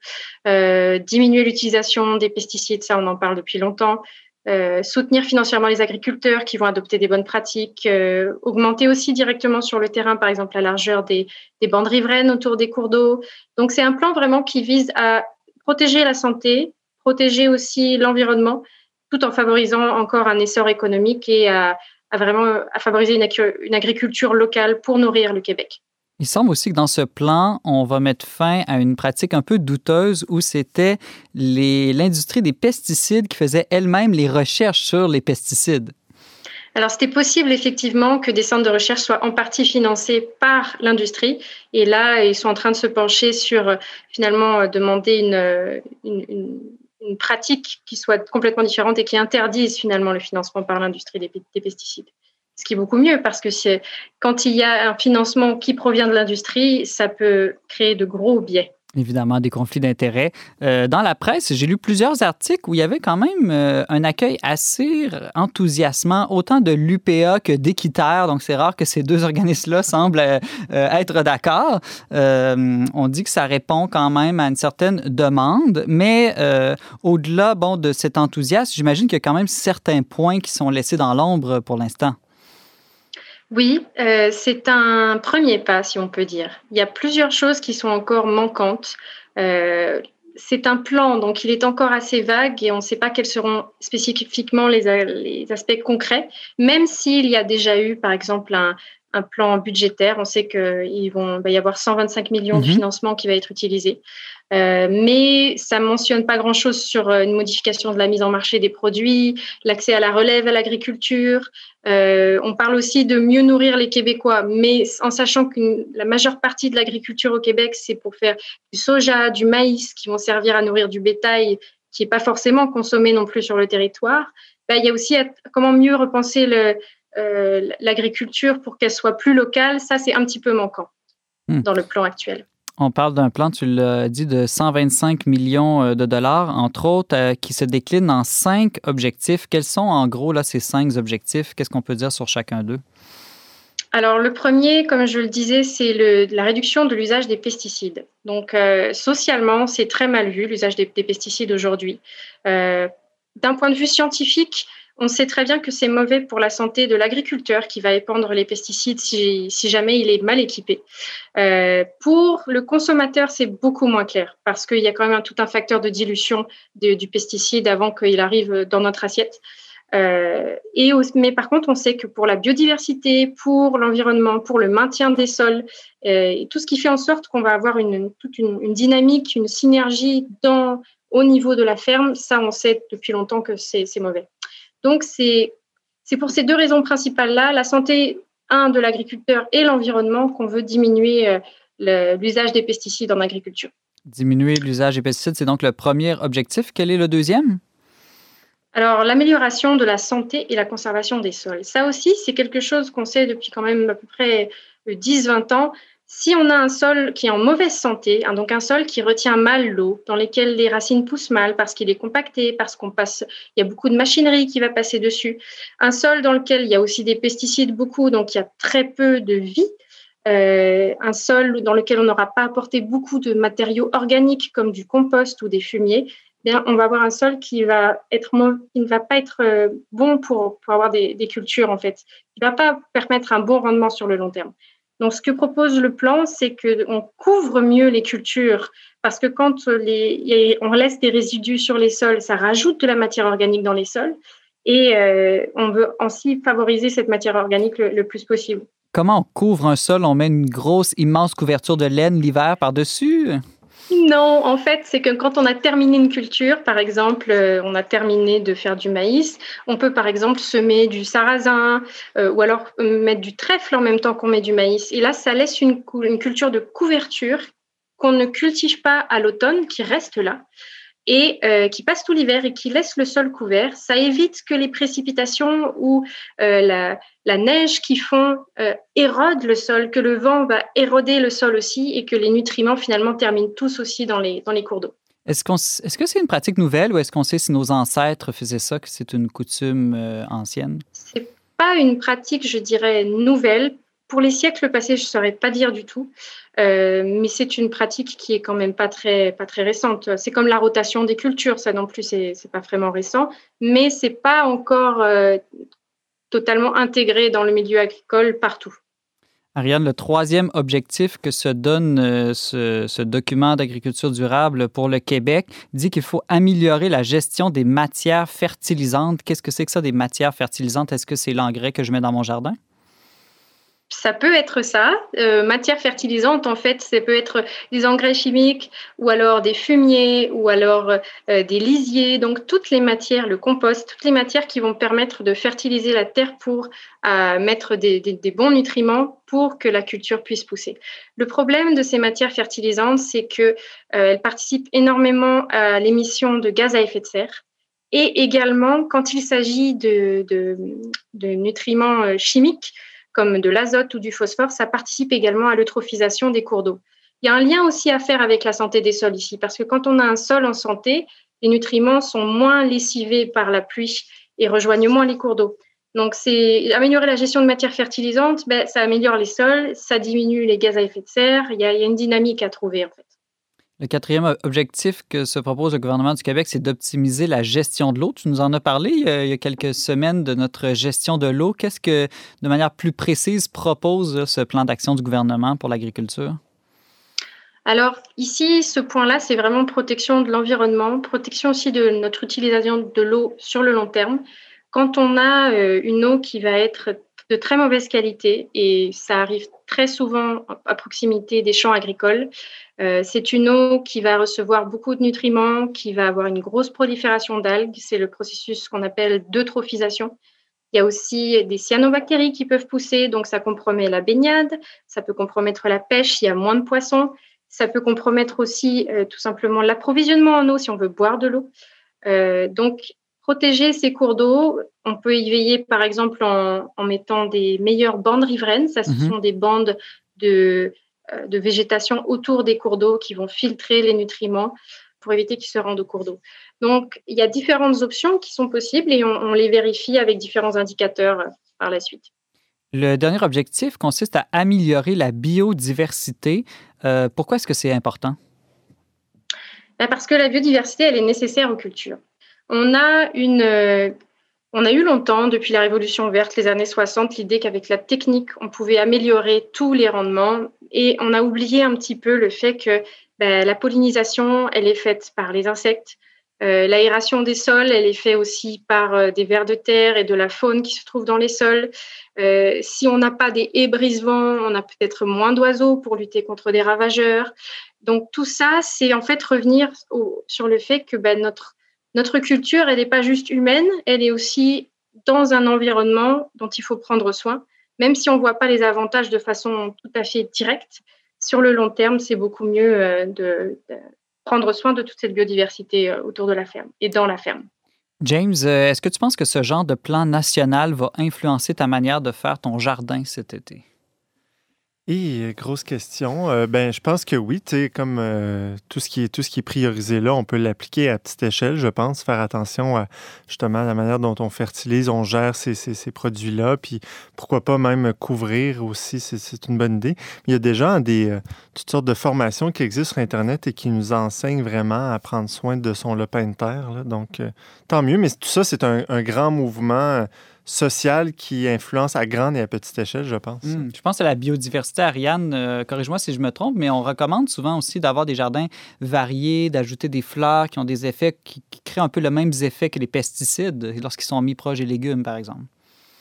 euh, diminuer l'utilisation des pesticides, ça on en parle depuis longtemps, euh, soutenir financièrement les agriculteurs qui vont adopter des bonnes pratiques, euh, augmenter aussi directement sur le terrain, par exemple, la largeur des, des bandes riveraines autour des cours d'eau. Donc, c'est un plan vraiment qui vise à protéger la santé, protéger aussi l'environnement, tout en favorisant encore un essor économique et à, vraiment à favoriser une, agriculture locale pour nourrir le Québec. Il semble aussi que dans ce plan, on va mettre fin à une pratique un peu douteuse où c'était l'industrie des pesticides qui faisait elle-même les recherches sur les pesticides. Alors, c'était possible effectivement que des centres de recherche soient en partie financés par l'industrie. Et là, ils sont en train de se pencher sur euh, finalement euh, demander une, une, une, pratique qui soit complètement différente et qui interdise finalement le financement par l'industrie des, pesticides. Ce qui est beaucoup mieux parce que quand il y a un financement qui provient de l'industrie, ça peut créer de gros biais évidemment des conflits d'intérêts. Euh, dans la presse, j'ai lu plusieurs articles où il y avait quand même euh, un accueil assez enthousiasmant, autant de l'UPA que d'Équiterre. Donc, c'est rare que ces deux organismes-là semblent euh, être d'accord. on dit que ça répond quand même à une certaine demande, mais au-delà bon, de cet enthousiasme, j'imagine qu'il y a quand même certains points qui sont laissés dans l'ombre pour l'instant. Oui, euh, c'est un premier pas, si on peut dire. Il y a plusieurs choses qui sont encore manquantes. Euh, c'est un plan, donc il est encore assez vague et on ne sait pas quels seront spécifiquement les, aspects concrets, même s'il y a déjà eu, par exemple, un, plan budgétaire. On sait qu'il va y avoir 125 millions de mhm. financement qui va être utilisé. Euh, mais ça ne mentionne pas grand-chose sur euh, une modification de la mise en marché des produits, l'accès à la relève à l'agriculture. Euh, on parle aussi de mieux nourrir les Québécois, mais en sachant que la majeure partie de l'agriculture au Québec, c'est pour faire du soja, du maïs, qui vont servir à nourrir du bétail, qui n'est pas forcément consommé non plus sur le territoire. Ben, il y a aussi comment mieux repenser l'agriculture pour qu'elle soit plus locale. Ça, c'est un petit peu manquant hmm. dans le plan actuel. On parle d'un plan, tu l'as dit, de 125 millions euh, de dollars, entre autres, euh, qui se décline en cinq objectifs. Quels sont en gros là, ces cinq objectifs? Qu'est-ce qu'on peut dire sur chacun d'eux? Alors, le premier, comme je le disais, c'est la réduction de l'usage des pesticides. Donc, euh, socialement, c'est très mal vu, l'usage des, pesticides aujourd'hui. D'un point de vue scientifique, on sait très bien que c'est mauvais pour la santé de l'agriculteur qui va épandre les pesticides si, jamais il est mal équipé. Euh, pour le consommateur, c'est beaucoup moins clair parce qu'il y a quand même tout un facteur de dilution du pesticide avant qu'il arrive dans notre assiette. Euh, et, mais par contre, on sait que pour la biodiversité, pour l'environnement, pour le maintien des sols, euh, tout ce qui fait en sorte qu'on va avoir une, toute une, dynamique, une synergie au niveau de la ferme, ça, on sait depuis longtemps que c'est mauvais. Donc, c'est pour ces deux raisons principales-là, la santé, un, de l'agriculteur et l'environnement, qu'on veut diminuer euh, l'usage des pesticides en agriculture. Diminuer l'usage des pesticides, c'est donc le premier objectif. Quel est le deuxième? Alors, l'amélioration de la santé et la conservation des sols. Ça aussi, c'est quelque chose qu'on sait depuis quand même à peu près 10-20 ans. Si on a un sol qui est en mauvaise santé, hein, donc un sol qui retient mal l'eau, dans lequel les racines poussent mal parce qu'il est compacté, parce qu'on passe, il y a beaucoup de machinerie qui va passer dessus, un sol dans lequel il y a aussi des pesticides beaucoup, donc il y a très peu de vie, euh, un sol dans lequel on n'aura pas apporté beaucoup de matériaux organiques comme du compost ou des fumiers, eh on va avoir un sol qui va être qui ne va pas être euh, bon pour, avoir des, des, cultures en fait, qui ne va pas permettre un bon rendement sur le long terme. Donc, ce que propose le plan, c'est qu'on couvre mieux les cultures parce que quand on laisse des résidus sur les sols, ça rajoute de la matière organique dans les sols et euh, on veut ainsi favoriser cette matière organique le, plus possible. Comment on couvre un sol? On met une grosse, immense couverture de laine l'hiver par-dessus? Non, en fait, c'est que quand on a terminé une culture, par exemple, euh, on a terminé de faire du maïs, on peut par exemple semer du sarrasin euh, ou alors euh, mettre du trèfle en même temps qu'on met du maïs. Et là, ça laisse une, une culture de couverture qu'on ne cultive pas à l'automne, qui reste là et qui passe tout l'hiver et qui laisse le sol couvert. Ça évite que les précipitations ou la, la neige qui font euh, érode le sol, que le vent va éroder le sol aussi et que les nutriments finalement terminent tous aussi dans les, dans les cours d'eau. Est-ce, qu'on, est-ce que c'est une pratique nouvelle ou est-ce qu'on sait si nos ancêtres faisaient ça, que c'est une coutume euh, ancienne? C'est pas une pratique, je dirais, nouvelle. Pour les siècles passés, je ne saurais pas dire du tout, euh, mais c'est une pratique qui est quand même pas très, pas très récente. C'est comme la rotation des cultures, ça non plus, c'est, pas vraiment récent, mais c'est pas encore totalement intégré dans le milieu agricole partout. Ariane, le troisième objectif que se donne euh, ce, document d'agriculture durable pour le Québec dit qu'il faut améliorer la gestion des matières fertilisantes. Qu'est-ce que c'est que ça, des matières fertilisantes? Est-ce que c'est l'engrais que je mets dans mon jardin? Ça peut être ça. Euh, matière fertilisante, en fait, ça peut être des engrais chimiques ou alors des fumiers ou alors euh, des lisiers. Donc, toutes les matières, le compost, toutes les matières qui vont permettre de fertiliser la terre pour euh, mettre des, bons nutriments pour que la culture puisse pousser. Le problème de ces matières fertilisantes, c'est qu'elles participent énormément à l'émission de gaz à effet de serre. Et également, quand il s'agit de nutriments chimiques, comme de l'azote ou du phosphore, ça participe également à l'eutrophisation des cours d'eau. Il y a un lien aussi à faire avec la santé des sols ici, parce que quand on a un sol en santé, les nutriments sont moins lessivés par la pluie et rejoignent moins les cours d'eau. Donc, c'est améliorer la gestion de matières fertilisantes, ben, ça améliore les sols, ça diminue les gaz à effet de serre. Il y a, il y a une dynamique à trouver en fait. Le quatrième objectif que se propose le gouvernement du Québec, c'est d'optimiser la gestion de l'eau. Tu nous en as parlé il y a quelques semaines de notre gestion de l'eau. Qu'est-ce que, de manière plus précise, propose ce plan d'action du gouvernement pour l'agriculture? Alors ici, ce point-là, c'est vraiment protection de l'environnement, protection aussi de notre utilisation de l'eau sur le long terme. Quand on a euh, une eau qui va être de très mauvaise qualité, et ça arrive très souvent à proximité des champs agricoles, euh, c'est une eau qui va recevoir beaucoup de nutriments, qui va avoir une grosse prolifération d'algues. C'est le processus qu'on appelle d'eutrophisation. Il y a aussi des cyanobactéries qui peuvent pousser, donc ça compromet la baignade, ça peut compromettre la pêche, il y a moins de poissons, ça peut compromettre aussi euh, tout simplement l'approvisionnement en eau si on veut boire de l'eau. Euh, donc, protéger ces cours d'eau, on peut y veiller par exemple en, mettant des meilleures bandes riveraines. Ça, ce mhm. sont des bandes de de végétation autour des cours d'eau qui vont filtrer les nutriments pour éviter qu'ils se rendent au cours d'eau. Donc, il y a différentes options qui sont possibles et on, les vérifie avec différents indicateurs euh, par la suite. Le dernier objectif consiste à améliorer la biodiversité. Euh, pourquoi est-ce que c'est important? Ben, parce que la biodiversité, elle est nécessaire aux cultures. On a une on a eu longtemps, depuis la Révolution verte, les années 60, l'idée qu'avec la technique, on pouvait améliorer tous les rendements. Et on a oublié un petit peu le fait que ben, la pollinisation, elle est faite par les insectes. Euh, l'aération des sols, elle est faite aussi par euh, des vers de terre et de la faune qui se trouve dans les sols. Euh, si on n'a pas des haies brise-vent, on a peut-être moins d'oiseaux pour lutter contre des ravageurs. Donc tout ça, c'est en fait revenir sur le fait que ben, notre notre culture, elle n'est pas juste humaine, elle est aussi dans un environnement dont il faut prendre soin, même si on ne voit pas les avantages de façon tout à fait directe. Sur le long terme, c'est beaucoup mieux euh, de, prendre soin de toute cette biodiversité euh, autour de la ferme et dans la ferme. James, euh, est-ce que tu penses que ce genre de plan national va influencer ta manière de faire ton jardin cet été? Et euh, grosse question. Euh, ben, je pense que oui, tu comme euh, tout ce qui est tout ce qui est priorisé là, on peut l'appliquer à petite échelle, je pense, faire attention à justement la manière dont on fertilise, on gère ces, ces, produits-là, puis pourquoi pas même couvrir aussi, c'est une bonne idée. Il y a déjà des toutes sortes de formations qui existent sur Internet et qui nous enseignent vraiment à prendre soin de son lopin de terre. Donc, tant mieux, mais tout ça, c'est un grand mouvement social qui influence à grande et à petite échelle, je pense. Hmm, je pense à la biodiversité, Ariane. Euh, corrige-moi si je me trompe, mais on recommande souvent aussi d'avoir des jardins variés, d'ajouter des fleurs qui ont des effets qui, qui créent un peu le même effet que les pesticides lorsqu'ils sont mis proches des légumes, par exemple.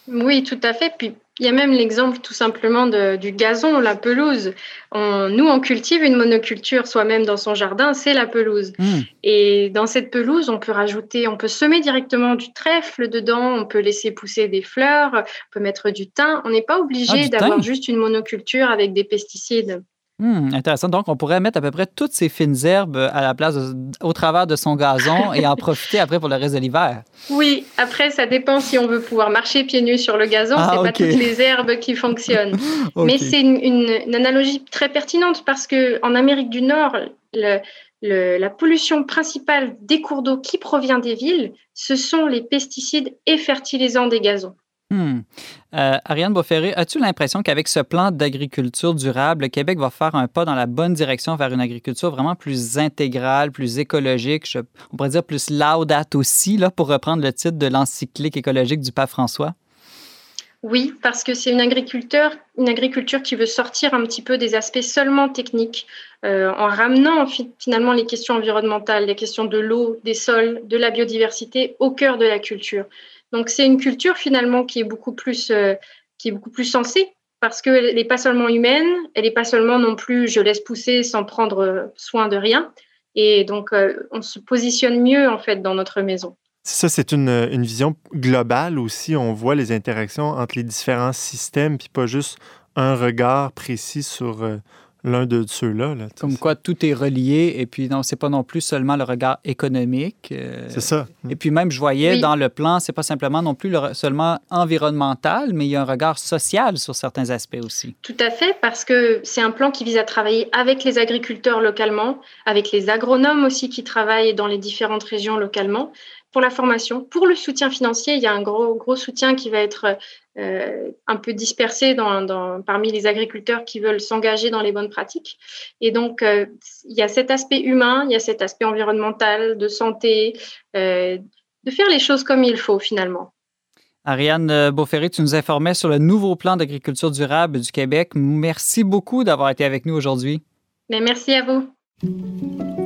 Oui, tout à fait. Puis il y a même l'exemple tout simplement du gazon, la pelouse. nous, on cultive une monoculture soi-même dans son jardin, c'est la pelouse. Hmm. Et dans cette pelouse, on peut rajouter, on peut semer directement du trèfle dedans, on peut laisser pousser des fleurs, on peut mettre du thym. On n'est pas obligé ah, d'avoir juste une monoculture avec des pesticides. Hmm, intéressant. Donc, on pourrait mettre à peu près toutes ces fines herbes à la place, au travers de son gazon et en profiter après pour le reste de l'hiver. Oui, après, ça dépend si on veut pouvoir marcher pieds nus sur le gazon. Ah, c'est pas toutes les herbes qui fonctionnent. Mais c'est une, analogie très pertinente parce que en Amérique du Nord, la pollution principale des cours d'eau qui provient des villes, ce sont les pesticides et fertilisants des gazons. Hmm. Euh, Ariane Beauferré, as-tu l'impression qu'avec ce plan d'agriculture durable, le Québec va faire un pas dans la bonne direction vers une agriculture vraiment plus intégrale, plus écologique, on pourrait dire plus laudate aussi, là, pour reprendre le titre de l'encyclique écologique du pape François? Oui, parce que c'est une agriculture, une agriculture qui veut sortir un petit peu des aspects seulement techniques, euh, en ramenant finalement les questions environnementales, les questions de l'eau, des sols, de la biodiversité au cœur de la culture. Donc c'est une culture finalement qui est beaucoup plus, euh, qui est beaucoup plus sensée parce qu'elle n'est pas seulement humaine, elle n'est pas seulement non plus je laisse pousser sans prendre soin de rien. Et donc euh, on se positionne mieux en fait dans notre maison. Ça, c'est une, une, vision globale aussi. On voit les interactions entre les différents systèmes, puis pas juste un regard précis sur euh, l'un de ceux-là. Comme quoi tout est relié et puis non, c'est pas non plus seulement le regard économique. Euh, c'est ça. Et puis même, je voyais dans le plan, c'est pas simplement non plus le, seulement environnemental, mais il y a un regard social sur certains aspects aussi. Tout à fait, parce que c'est un plan qui vise à travailler avec les agriculteurs localement, avec les agronomes aussi qui travaillent dans les différentes régions localement pour la formation. Pour le soutien financier, il y a un gros, gros soutien qui va être euh, un peu dispersé dans, parmi les agriculteurs qui veulent s'engager dans les bonnes pratiques. Et donc, euh, il y a cet aspect humain, il y a cet aspect environnemental, de santé, euh, de faire les choses comme il faut finalement. Ariane Beauferré, tu nous informais sur le nouveau plan d'agriculture durable du Québec. Merci beaucoup d'avoir été avec nous aujourd'hui. Mais merci à vous.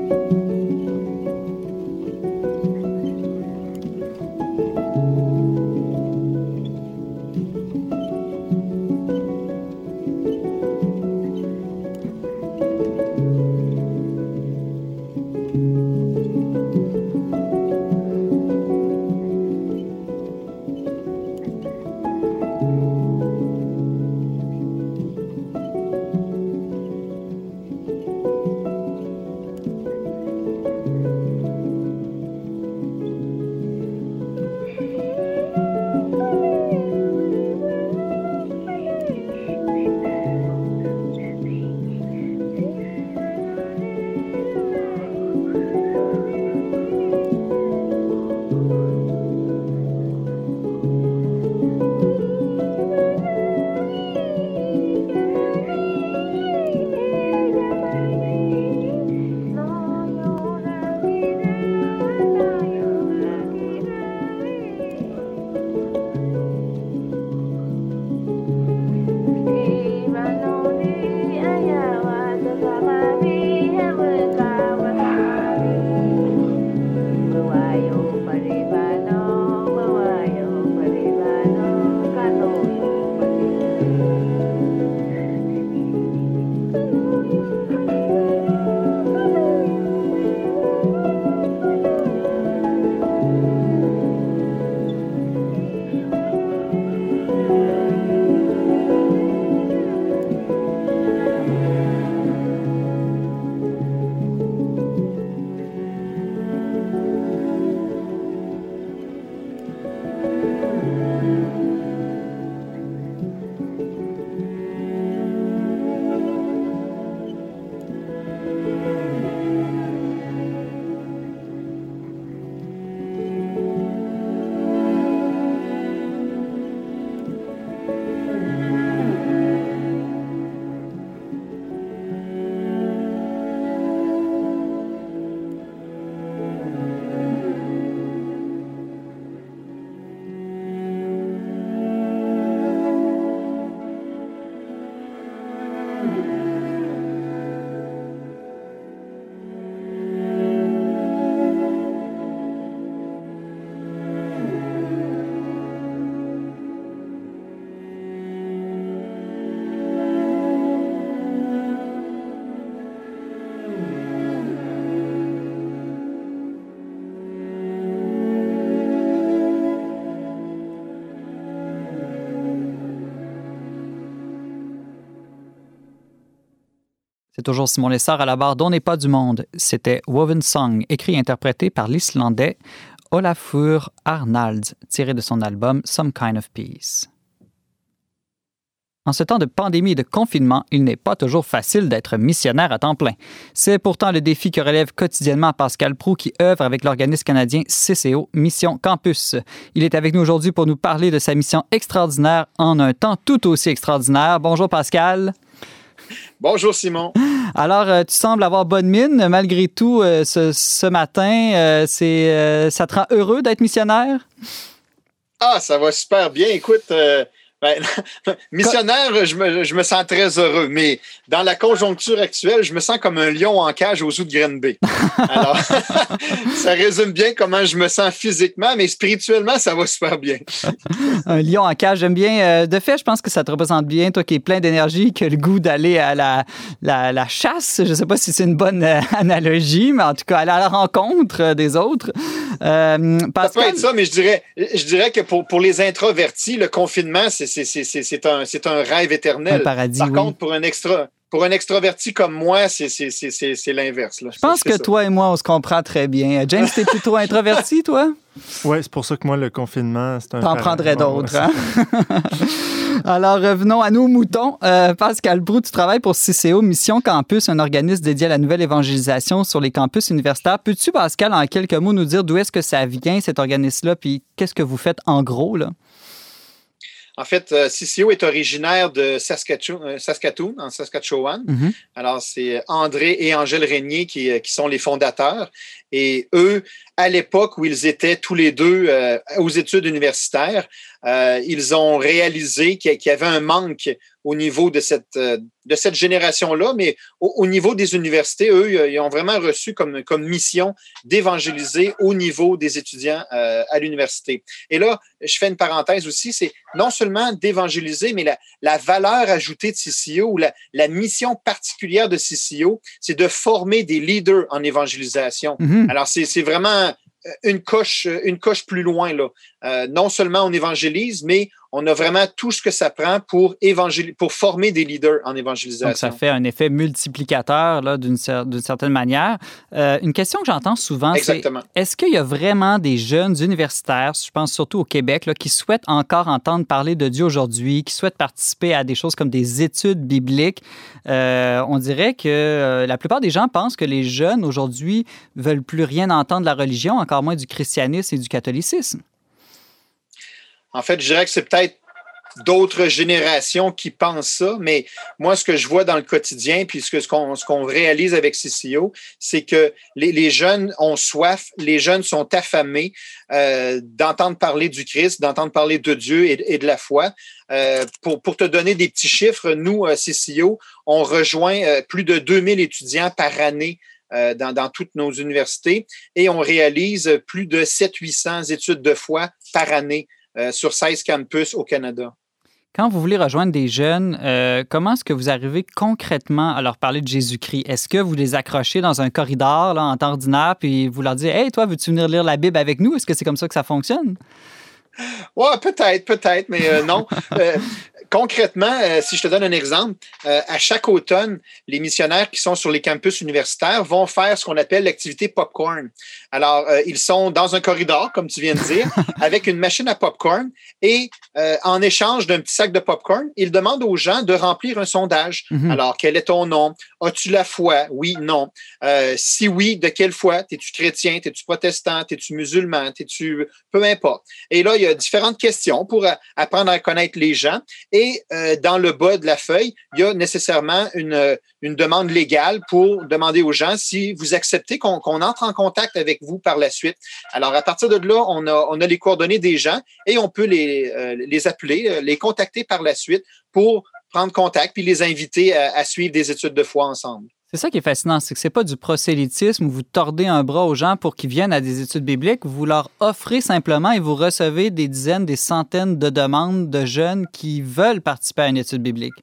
Toujours Simon Lessard à la barre d'On n'est pas du monde. C'était Woven Song, écrit et interprété par l'Islandais Olafur Arnalds, tiré de son album Some Kind of Peace. En ce temps de pandémie et de confinement, il n'est pas toujours facile d'être missionnaire à temps plein. C'est pourtant le défi que relève quotidiennement Pascal Prou qui œuvre avec l'organisme canadien CCO Mission Campus. Il est avec nous aujourd'hui pour nous parler de sa mission extraordinaire en un temps tout aussi extraordinaire. Bonjour Pascal. Bonjour Simon. Alors, euh, tu sembles avoir bonne mine malgré tout euh, ce, matin. Euh, c'est, ça te rend heureux d'être missionnaire? Ah, ça va super bien. Écoute, Ben, missionnaire, je me, je me, sens très heureux, mais dans la conjoncture actuelle, je me sens comme un lion en cage aux zoo de Green Bay. Alors, ça résume bien comment je me sens physiquement, mais spirituellement, ça va super bien. un lion en cage, j'aime bien. Euh, de fait, je pense que ça te représente bien, toi qui es plein d'énergie, qui as le goût d'aller à la, la, chasse. Je ne sais pas si c'est une bonne euh, analogie, mais en tout cas, aller à la rencontre euh, des autres. Euh, Ça peut être ça, mais je dirais, je dirais que pour, pour les introvertis, le confinement, c'est c'est un, un rêve éternel. Par contre, pour un extra, pour un extraverti comme moi, c'est l'inverse. Je pense que toi et moi, on se comprend très bien. James, t'es plutôt introverti, toi? Oui, c'est pour ça que moi, le confinement, c'est un. T'en prendrais d'autres, hein? Alors, revenons à nos moutons. Euh, Pascal Brou, tu travailles pour CCO Mission Campus, un organisme dédié à la nouvelle évangélisation sur les campus universitaires. Peux-tu, Pascal, en quelques mots, nous dire d'où est-ce que ça vient, cet organisme-là, puis qu'est-ce que vous faites en gros, là? En fait, euh, CCO est originaire de euh, Saskatoon, en Saskatchewan. Mm-hmm. Alors, c'est André et Angèle Régnier qui, qui, sont les fondateurs. Et eux, à l'époque où ils étaient tous les deux euh, aux études universitaires, euh, ils ont réalisé qu'il y avait un manque au niveau de cette, euh, de cette génération-là, mais au, niveau des universités, eux, ils ont vraiment reçu comme, comme mission d'évangéliser au niveau des étudiants à l'université. Et là, je fais une parenthèse aussi, c'est non seulement d'évangéliser, mais la, la, valeur ajoutée de CCO ou la, la mission particulière de CCO, c'est de former des leaders en évangélisation. Mm-hmm. Alors, c'est vraiment une coche, une coche plus loin. Là. Euh, non seulement on évangélise, mais on a vraiment tout ce que ça prend pour, pour former des leaders en évangélisation. Donc, ça fait un effet multiplicateur d'une certaine manière. Euh, une question que j'entends souvent, c'est est-ce qu'il y a vraiment des jeunes universitaires, je pense surtout au Québec, là, qui souhaitent encore entendre parler de Dieu aujourd'hui, qui souhaitent participer à des choses comme des études bibliques? Euh, on dirait que la plupart des gens pensent que les jeunes aujourd'hui veulent plus rien entendre de la religion, encore moins du christianisme et du catholicisme. En fait, je dirais que c'est peut-être d'autres générations qui pensent ça, mais moi, ce que je vois dans le quotidien, puis ce qu'on réalise avec CCO, c'est que les, les, jeunes ont soif, les jeunes sont affamés euh, d'entendre parler du Christ, d'entendre parler de Dieu et, de la foi. Euh, pour, pour te donner des petits chiffres, nous, à CCO, on rejoint euh, plus de 2000 étudiants par année euh, dans, dans, toutes nos universités et on réalise plus de 700-800 études de foi par année euh, sur 16 campus au Canada. Quand vous voulez rejoindre des jeunes, euh, comment est-ce que vous arrivez concrètement à leur parler de Jésus-Christ? Est-ce que vous les accrochez dans un corridor là, en temps ordinaire puis vous leur dites Hey, toi, veux-tu venir lire la Bible avec nous? Est-ce que c'est comme ça que ça fonctionne? Oui, peut-être, peut-être, mais euh, non. concrètement, euh, si je te donne un exemple, euh, à chaque automne, les missionnaires qui sont sur les campus universitaires vont faire ce qu'on appelle l'activité popcorn. Alors, euh, ils sont dans un corridor, comme tu viens de dire, avec une machine à popcorn et en échange d'un petit sac de popcorn, ils demandent aux gens de remplir un sondage. Mhm. Alors, quel est ton nom? As-tu la foi? Oui, non. si oui, de quelle foi? Es-tu chrétien? Es-tu protestant? Es-tu musulman? Es-tu... Peu importe. Et là, il y a différentes questions pour apprendre à connaître les gens. Et euh, dans le bas de la feuille, il y a nécessairement une, une demande légale pour demander aux gens si vous acceptez qu'on entre en contact avec vous par la suite. Alors, à partir de là, on a, on a les coordonnées des gens et on peut les, euh, les appeler, euh, les contacter par la suite pour prendre contact puis les inviter à suivre des études de foi ensemble. C'est ça qui est fascinant, c'est que c'est pas du prosélytisme où vous tordez un bras aux gens pour qu'ils viennent à des études bibliques, vous leur offrez simplement et vous recevez des dizaines, des centaines de demandes de jeunes qui veulent participer à une étude biblique.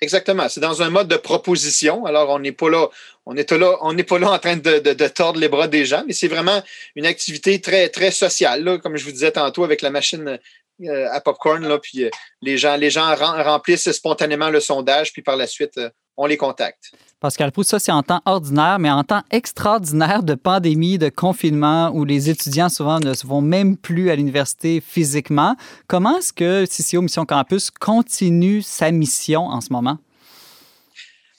Exactement. C'est dans un mode de proposition. Alors, on n'est pas là, on n'est là, on n'est pas là en train de, tordre les bras des gens, mais c'est vraiment une activité très, très sociale, comme je vous disais tantôt avec la machine euh, à popcorn, là, puis euh, les gens, les gens remplissent spontanément le sondage, puis par la suite, euh, on les contacte. Pascal Proust, ça c'est en temps ordinaire, mais en temps extraordinaire de pandémie, de confinement, où les étudiants souvent ne vont même plus à l'université physiquement. Comment est-ce que CCO Mission Campus continue sa mission en ce moment?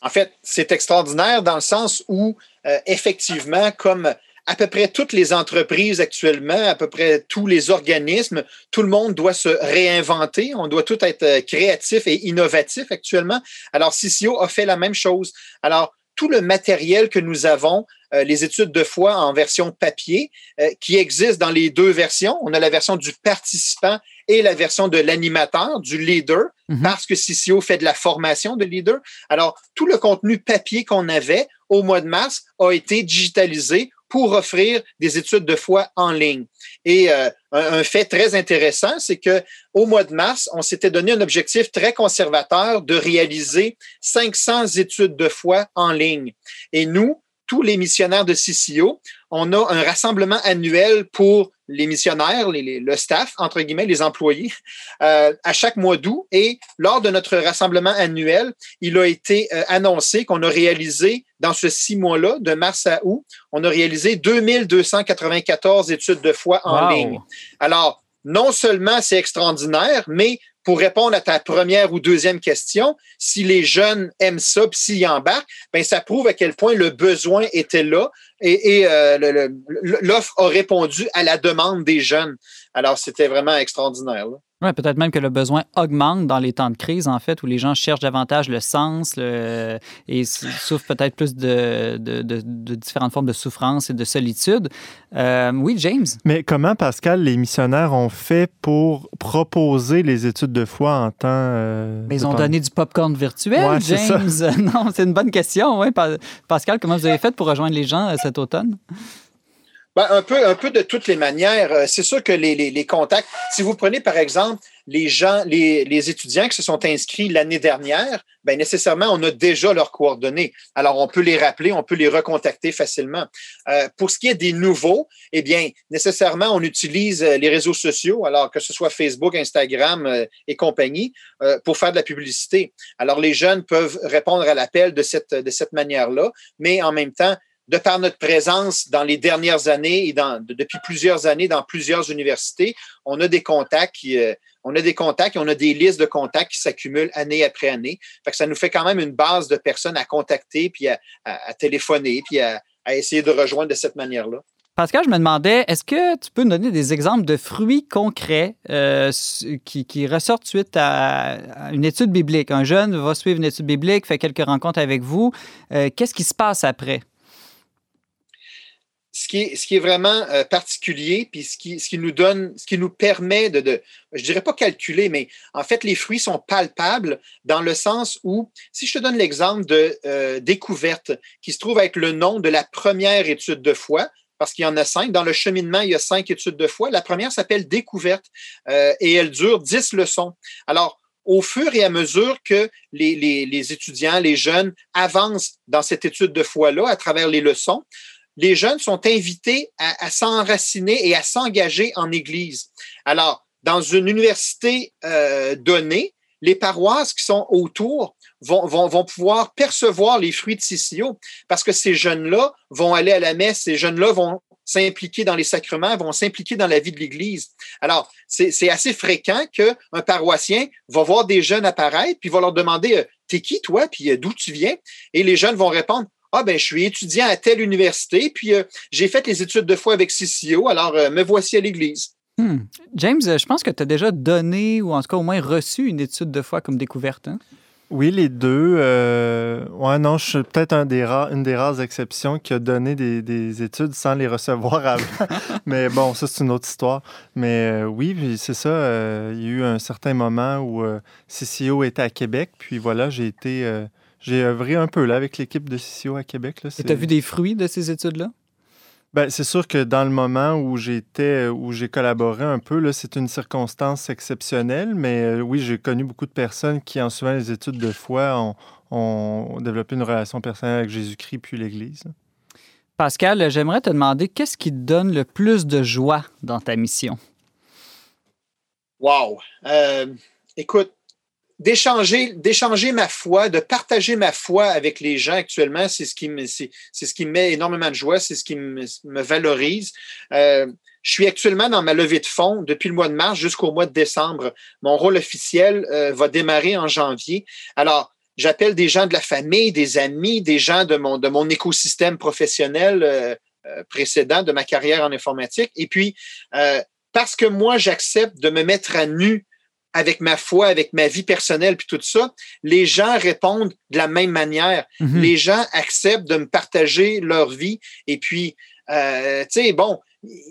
En fait, c'est extraordinaire dans le sens où, euh, effectivement, comme à peu près toutes les entreprises actuellement, à peu près tous les organismes, tout le monde doit se réinventer. On doit tout être euh, créatif et innovatif actuellement. Alors, CCO a fait la même chose. Alors, tout le matériel que nous avons, euh, les études de foi en version papier, euh, qui existe dans les deux versions. On a la version du participant et la version de l'animateur, du leader, mhm. parce que CCO fait de la formation de leader. Alors, tout le contenu papier qu'on avait au mois de mars a été digitalisé pour offrir des études de foi en ligne. Et euh, un, fait très intéressant, c'est que au mois de mars, on s'était donné un objectif très conservateur de réaliser 500 études de foi en ligne. Et nous, tous les missionnaires de CCO, on a un rassemblement annuel pour les missionnaires, le staff, entre guillemets, les employés, euh, à chaque mois d'août. Et lors de notre rassemblement annuel, il a été euh, annoncé qu'on a réalisé, dans ce six mois-là, de mars à août, on a réalisé 2294 études de foi en ligne. Alors, non seulement c'est extraordinaire, mais pour répondre à ta première ou deuxième question, si les jeunes aiment ça, puis s'ils embarquent, ben ça prouve à quel point le besoin était là et, euh, l'offre a répondu à la demande des jeunes. Alors, c'était vraiment extraordinaire. Ouais, peut-être même que le besoin augmente dans les temps de crise, en fait, où les gens cherchent davantage le sens et souffrent peut-être plus de, différentes formes de souffrance et de solitude. Euh, oui, James? Mais comment, Pascal, les missionnaires ont fait pour proposer les études de foi en temps. Euh, Mais ils ont donné du popcorn virtuel, James. non, c'est une bonne question. Ouais. Pascal, comment vous avez fait pour rejoindre les gens euh, cet automne? Ben, un, peu, un peu de toutes les manières. Euh, c'est sûr que les, les, contacts, si vous prenez par exemple les gens, les, les étudiants qui se sont inscrits l'année dernière, ben nécessairement, on a déjà leurs coordonnées. Alors, on peut les rappeler, on peut les recontacter facilement. Euh, pour ce qui est des nouveaux, eh bien, nécessairement, on utilise euh, les réseaux sociaux, alors que ce soit Facebook, Instagram et compagnie, pour faire de la publicité. Alors, les jeunes peuvent répondre à l'appel de cette, de cette manière-là, mais en même temps, de par notre présence dans les dernières années et depuis plusieurs années dans plusieurs universités, on a des contacts euh, on a des contacts et on a des listes de contacts qui s'accumulent année après année. Que ça nous fait quand même une base de personnes à contacter, puis à, téléphoner, puis à, essayer de rejoindre de cette manière-là. Pascal, je me demandais, est-ce que tu peux nous donner des exemples de fruits concrets euh, qui, ressortent suite à, une étude biblique? Un jeune va suivre une étude biblique, fait quelques rencontres avec vous. Euh, qu'est-ce qui se passe après? Ce qui est, vraiment euh, particulier, puis ce qui, nous donne, ce qui nous permet de, de, je dirais pas calculer, mais en fait, les fruits sont palpables dans le sens où, si je te donne l'exemple de euh, découverte, qui se trouve avec le nom de la première étude de foi, parce qu'il y en a cinq. Dans le cheminement, il y a cinq études de foi. La première s'appelle Découverte euh, et elle dure dix leçons. Alors, au fur et à mesure que les, les, les étudiants, les jeunes avancent dans cette étude de foi-là à travers les leçons, les jeunes sont invités à, s'enraciner et à s'engager en Église. Alors, dans une université euh, donnée, les paroisses qui sont autour vont, vont, vont, pouvoir percevoir les fruits de CCO parce que ces jeunes-là vont aller à la messe, ces jeunes-là vont s'impliquer dans les sacrements, vont s'impliquer dans la vie de l'Église. Alors, c'est assez fréquent qu'un paroissien va voir des jeunes apparaître, puis va leur demander, euh, t'es qui toi, puis euh, d'où tu viens? Et les jeunes vont répondre, ah, ben, je suis étudiant à telle université, puis euh, j'ai fait les études de foi avec CCO, alors euh, me voici à l'Église. Hmm. James, je pense que tu as déjà donné, ou en tout cas au moins reçu une étude de foi comme découverte. Hein? Oui, les deux. Euh, ouais, non, je suis peut-être un des une des rares exceptions qui a donné des, études sans les recevoir avant. Mais bon, ça, c'est une autre histoire. Mais oui, c'est ça. il y a eu un certain moment où CCO était à Québec. Puis voilà, j'ai été j'ai œuvré un peu là avec l'équipe de CCO à Québec. Là, Et tu as vu des fruits de ces études-là? Ben, c'est sûr que dans le moment où j'étais, où j'ai collaboré un peu, là, c'est une circonstance exceptionnelle, mais euh, oui, j'ai connu beaucoup de personnes qui, en suivant les études de foi, ont, ont développé une relation personnelle avec Jésus-Christ puis l'Église. Pascal, j'aimerais te demander qu'est-ce qui te donne le plus de joie dans ta mission? Wow! Euh, écoute, d'échanger d'échanger ma foi, de partager ma foi avec les gens actuellement, c'est ce qui me c'est ce qui me met énormément de joie, c'est ce qui me, me valorise. Euh, je suis actuellement dans ma levée de fonds depuis le mois de mars jusqu'au mois de décembre. Mon rôle officiel euh, va démarrer en janvier. Alors, j'appelle des gens de la famille, des amis, des gens de mon de mon écosystème professionnel euh, précédent de ma carrière en informatique. Et puis, parce que moi, j'accepte de me mettre à nu avec ma foi, avec ma vie personnelle, puis tout ça, les gens répondent de la même manière. Mm-hmm. Les gens acceptent de me partager leur vie. Et puis, euh, tu sais, bon,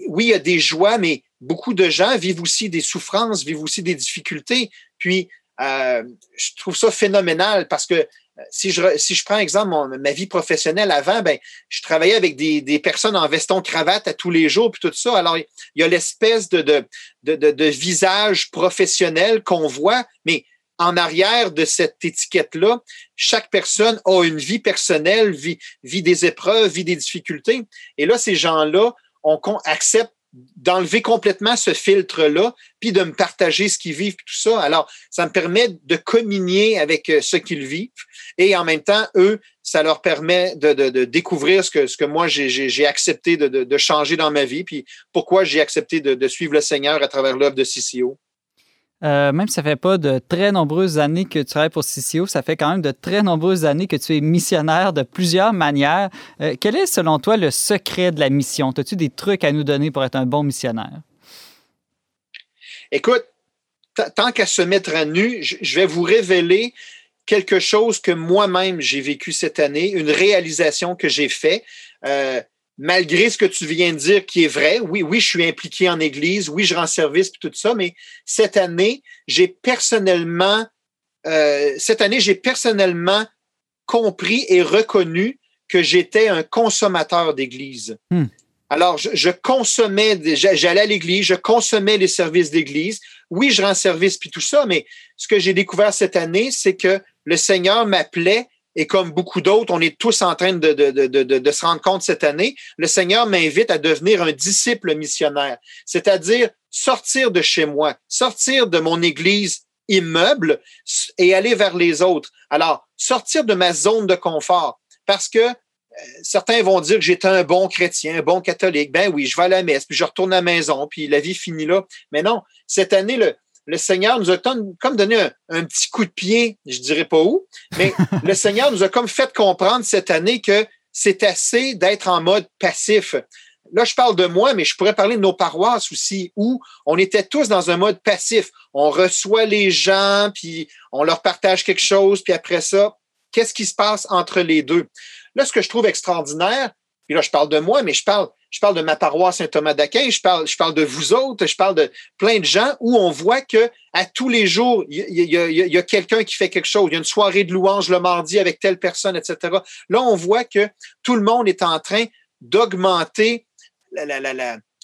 oui, il y a des joies, mais beaucoup de gens vivent aussi des souffrances, vivent aussi des difficultés. Puis, euh, je trouve ça phénoménal parce que si je, si je prends exemple ma vie professionnelle avant, ben, je travaillais avec des, des, personnes en veston cravate à tous les jours, puis tout ça. Alors, il y a l'espèce de, de, de, visage professionnel qu'on voit, mais en arrière de cette étiquette-là, chaque personne a une vie personnelle, vit, vit des épreuves, vit des difficultés. Et là, ces gens-là on acceptent d'enlever complètement ce filtre-là, puis de me partager ce qu'ils vivent, tout ça. Alors, ça me permet de communier avec euh, ce qu'ils vivent et en même temps, eux, ça leur permet de, découvrir ce que, ce que moi, j'ai accepté de, changer dans ma vie, puis pourquoi j'ai accepté de, suivre le Seigneur à travers l'œuvre de CCO. Euh, même si ça fait pas de très nombreuses années que tu travailles pour CCO, ça fait quand même de très nombreuses années que tu es missionnaire de plusieurs manières. Euh, quel est, selon toi, le secret de la mission? As-tu des trucs à nous donner pour être un bon missionnaire? Écoute, tant qu'à se mettre à nu, je vais vous révéler quelque chose que moi-même j'ai vécu cette année, une réalisation que j'ai faite. Euh, malgré ce que tu viens de dire qui est vrai, oui, oui, je suis impliqué en Église, oui, je rends service et tout ça, mais cette année, j'ai personnellement, euh, cette année, j'ai personnellement compris et reconnu que j'étais un consommateur d'Église. Hmm. Alors, je, consommais, j'allais à l'église, je consommais les services d'église. Oui, je rends service puis tout ça, mais ce que j'ai découvert cette année, c'est que le Seigneur m'appelait et comme beaucoup d'autres, on est tous en train de, de, de, de, se rendre compte cette année, le Seigneur m'invite à devenir un disciple missionnaire, c'est-à-dire sortir de chez moi, sortir de mon église immeuble et aller vers les autres. Alors, sortir de ma zone de confort, parce que euh, certains vont dire que j'étais un bon chrétien, un bon catholique. Ben oui, je vais à la messe, puis je retourne à la maison, puis la vie finit là. Mais non, cette année, le, le Seigneur nous a comme donné un, petit coup de pied, je dirais pas où, mais le Seigneur nous a comme fait comprendre cette année que c'est assez d'être en mode passif. Là, je parle de moi, mais je pourrais parler de nos paroisses aussi, où on était tous dans un mode passif. On reçoit les gens, puis on leur partage quelque chose, puis après ça, qu'est-ce qui se passe entre les deux? Là, ce que je trouve extraordinaire, puis là, je parle de moi, mais je parle, je parle de ma paroisse Saint-Thomas d'Aquin, je parle, de vous autres, je parle de plein de gens où on voit que à tous les jours, il y a, quelqu'un qui fait quelque chose. Il y a une soirée de louange le mardi avec telle personne, etc. Là, on voit que tout le monde est en train d'augmenter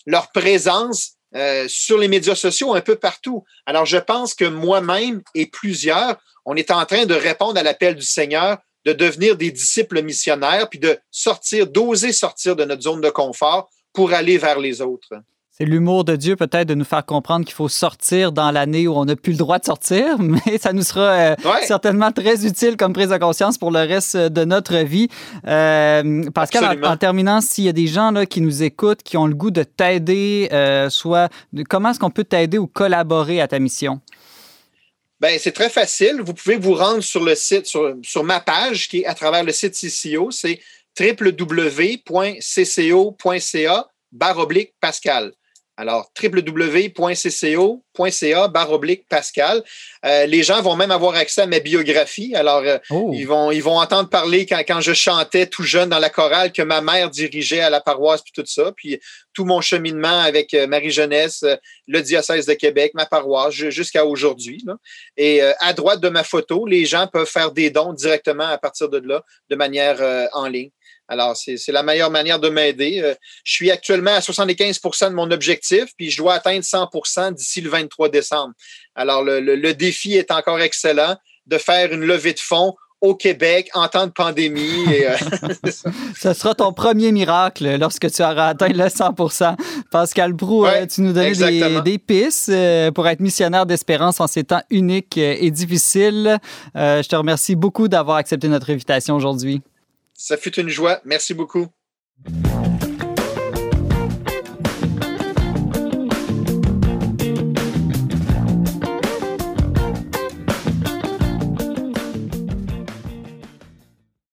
leur présence euh, sur les médias sociaux un peu partout. Alors, je pense que moi-même et plusieurs, on est en train de répondre à l'appel du Seigneur de devenir des disciples missionnaires, puis de sortir, d'oser sortir de notre zone de confort pour aller vers les autres. C'est l'humour de Dieu peut-être de nous faire comprendre qu'il faut sortir dans l'année où on n'a plus le droit de sortir, mais ça nous sera euh, certainement très utile comme prise de conscience pour le reste de notre vie. Euh, Pascal, en, terminant, s'il y a des gens là, qui nous écoutent, qui ont le goût de t'aider, euh, soit comment est-ce qu'on peut t'aider ou collaborer à ta mission? Ben, c'est très facile. Vous pouvez vous rendre sur le site, sur, sur ma page qui est à travers le site CCO, c'est www.cco.ca barre oblique Pascal. Alors, www.cco.ca barre oblique Pascal. Euh, les gens vont même avoir accès à ma biographie. Alors, euh, oh. ils, vont, ils vont entendre parler quand, quand je chantais tout jeune dans la chorale que ma mère dirigeait à la paroisse, puis tout ça. Puis tout mon cheminement avec euh, Marie-Jeunesse, le diocèse de Québec, ma paroisse, jusqu'à aujourd'hui. Et à droite de ma photo, les gens peuvent faire des dons directement à partir de là, de manière en ligne. Alors, c'est la meilleure manière de m'aider. Euh, je suis actuellement à 75% de mon objectif, puis je dois atteindre 100% d'ici le 23 décembre. Alors, le, défi est encore excellent de faire une levée de fonds au Québec en temps de pandémie. Euh, Ce sera ton premier miracle lorsque tu auras atteint le 100 Pascal Brou, euh, tu nous donnes des, des, pistes pour être missionnaire d'espérance en ces temps uniques et difficiles. je te remercie beaucoup d'avoir accepté notre invitation aujourd'hui. Ça fut une joie. Merci beaucoup.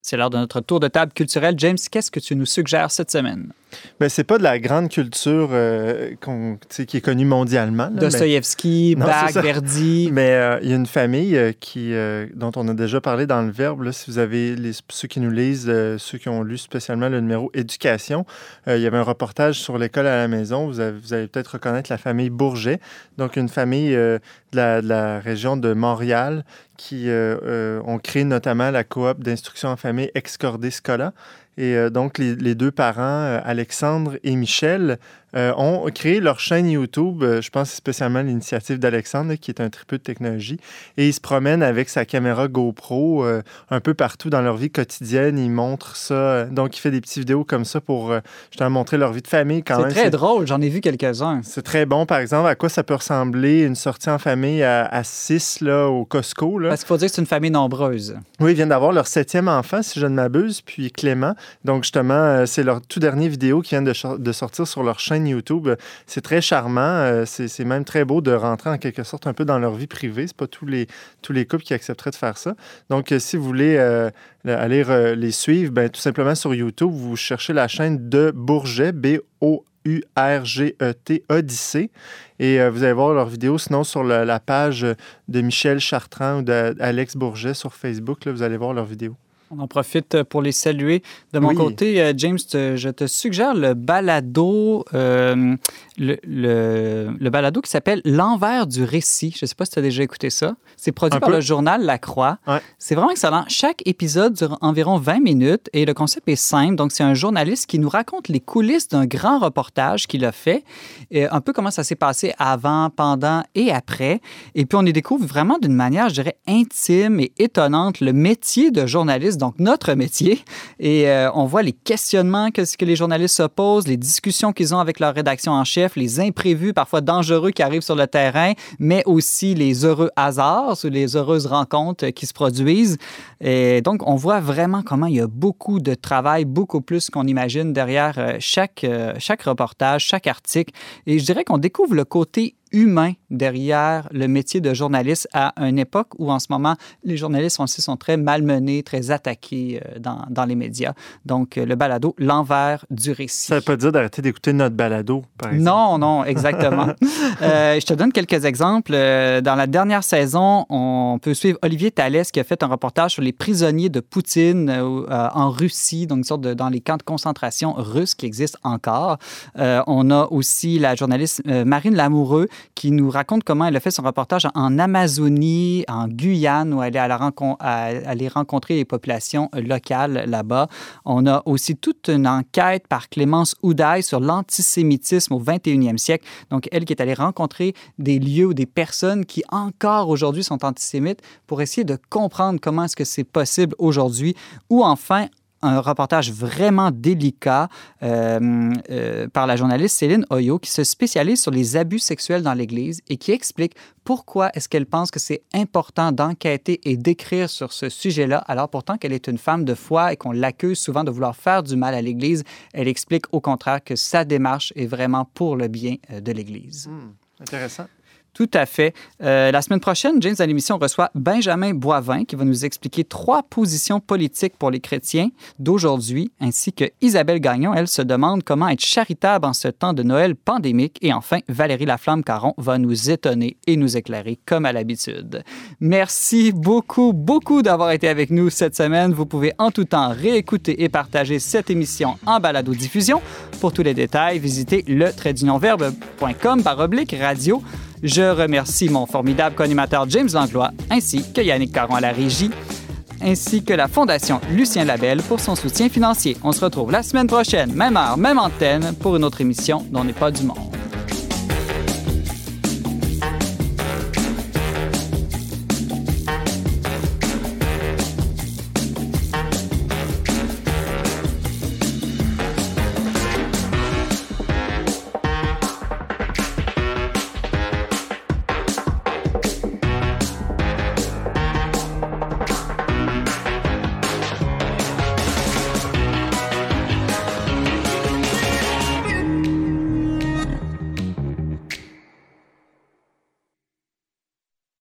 C'est l'heure de notre tour de table culturel. James, qu'est-ce que tu nous suggères cette semaine? Ben, c'est pas de la grande culture euh, qui est connue mondialement. Dostoïevski, Bach, Verdi. Mais euh, il y a une famille euh, qui, dont on a déjà parlé dans le Verbe. si vous avez les, ceux qui nous lisent, ceux qui ont lu spécialement le numéro Éducation, il y avait un reportage sur l'école à la maison. Vous, vous allez peut-être reconnaître la famille Bourget. Donc, une famille de la, de, la, région de Montréal qui ont créé notamment la coop d'instruction en famille Excordé Scola. Et euh, donc, les, deux parents, euh, Alexandre et Michel, euh, ont créé leur chaîne YouTube. Euh, je pense spécialement l'initiative d'Alexandre, qui est un tripeux de technologie. Et ils se promènent avec sa caméra GoPro euh, un peu partout dans leur vie quotidienne. Ils montrent ça. Donc, il fait des petites vidéos comme ça pour justement montrer leur vie de famille quand. C'est très drôle. J'en ai vu quelques-uns. C'est très bon. Par exemple, à quoi ça peut ressembler une sortie en famille à, 6 là, au Costco. Là? Parce qu'il faut dire que c'est une famille nombreuse. Oui, ils viennent d'avoir leur septième enfant, si je ne m'abuse, puis Clément. Donc, justement, c'est leur tout dernier vidéo qui vient de, de sortir sur leur chaîne YouTube. C'est très charmant. Euh, c'est même très beau de rentrer en quelque sorte un peu dans leur vie privée. C'est pas tous les, tous les couples qui accepteraient de faire ça. Donc, euh, si vous voulez euh, aller les suivre, ben, tout simplement sur YouTube, vous cherchez la chaîne de Bourget, B-O-U-R-G-E-T, Odyssée. Et vous allez voir leurs vidéos. Sinon, sur la, page de Michel Chartrand ou d'Alex Bourget sur Facebook, là, vous allez voir leurs vidéos. On en profite pour les saluer. De mon côté, euh, James, je te suggère le balado, euh, le, le, balado qui s'appelle L'envers du récit. Je ne sais pas si tu as déjà écouté ça. C'est produit par le journal La Croix. C'est vraiment excellent. Chaque épisode dure environ 20 minutes et le concept est simple. Donc, c'est un journaliste qui nous raconte les coulisses d'un grand reportage qu'il a fait, et un peu comment ça s'est passé avant, pendant et après. Et puis, on y découvre vraiment d'une manière, je dirais, intime et étonnante le métier de journaliste donc notre métier. Et euh, on voit les questionnements que, que les journalistes se posent, les discussions qu'ils ont avec leur rédaction en chef, les imprévus parfois dangereux qui arrivent sur le terrain, mais aussi les heureux hasards ou les heureuses rencontres qui se produisent. Et donc, on voit vraiment comment il y a beaucoup de travail, beaucoup plus qu'on imagine derrière euh, chaque, euh, chaque reportage, chaque article. Et je dirais qu'on découvre le côté humain derrière le métier de journaliste à une époque où en ce moment les journalistes aussi sont très malmenés, très attaqués euh, dans, dans les médias. Donc euh, le balado, l'envers du récit. Ça veut pas dire d'arrêter d'écouter notre balado, par exemple. Non, non, exactement. euh, je te donne quelques exemples. Dans la dernière saison, on peut suivre Olivier Thalès qui a fait un reportage sur les prisonniers de Poutine en Russie, donc une sorte de dans les camps de concentration russes qui existent encore. on a aussi la journaliste Marine Lamoureux qui nous raconte comment elle a fait son reportage en Amazonie, en Guyane, où elle est allée rencontrer les populations locales là-bas. On a aussi toute une enquête par Clémence Oudaille sur l'antisémitisme au 21e siècle. Donc, elle qui est allée rencontrer des lieux ou des personnes qui encore aujourd'hui sont antisémites pour essayer de comprendre comment est-ce que c'est possible aujourd'hui. Ou enfin, un reportage vraiment délicat euh, euh, par la journaliste Céline Oyo qui se spécialise sur les abus sexuels dans l'Église et qui explique pourquoi est-ce qu'elle pense que c'est important d'enquêter et d'écrire sur ce sujet-là, alors pourtant qu'elle est une femme de foi et qu'on l'accuse souvent de vouloir faire du mal à l'Église. Elle explique au contraire que sa démarche est vraiment pour le bien euh, de l'Église. Hmm, intéressant. Tout à fait. Euh, la semaine prochaine, James, à l'émission, reçoit Benjamin Boivin qui va nous expliquer trois positions politiques pour les chrétiens d'aujourd'hui, ainsi que Isabelle Gagnon. Elle se demande comment être charitable en ce temps de Noël pandémique. Et enfin, Valérie Laflamme-Caron va nous étonner et nous éclairer comme à l'habitude. Merci beaucoup, beaucoup d'avoir été avec nous cette semaine. Vous pouvez en tout temps réécouter et partager cette émission en balado-diffusion. Pour tous les détails, visitez le par oblique radio. Je remercie mon formidable co-animateur James Langlois ainsi que Yannick Caron à la régie ainsi que la Fondation Lucien Labelle pour son soutien financier. On se retrouve la semaine prochaine, même heure, même antenne, pour une autre émission dont n'est pas du monde.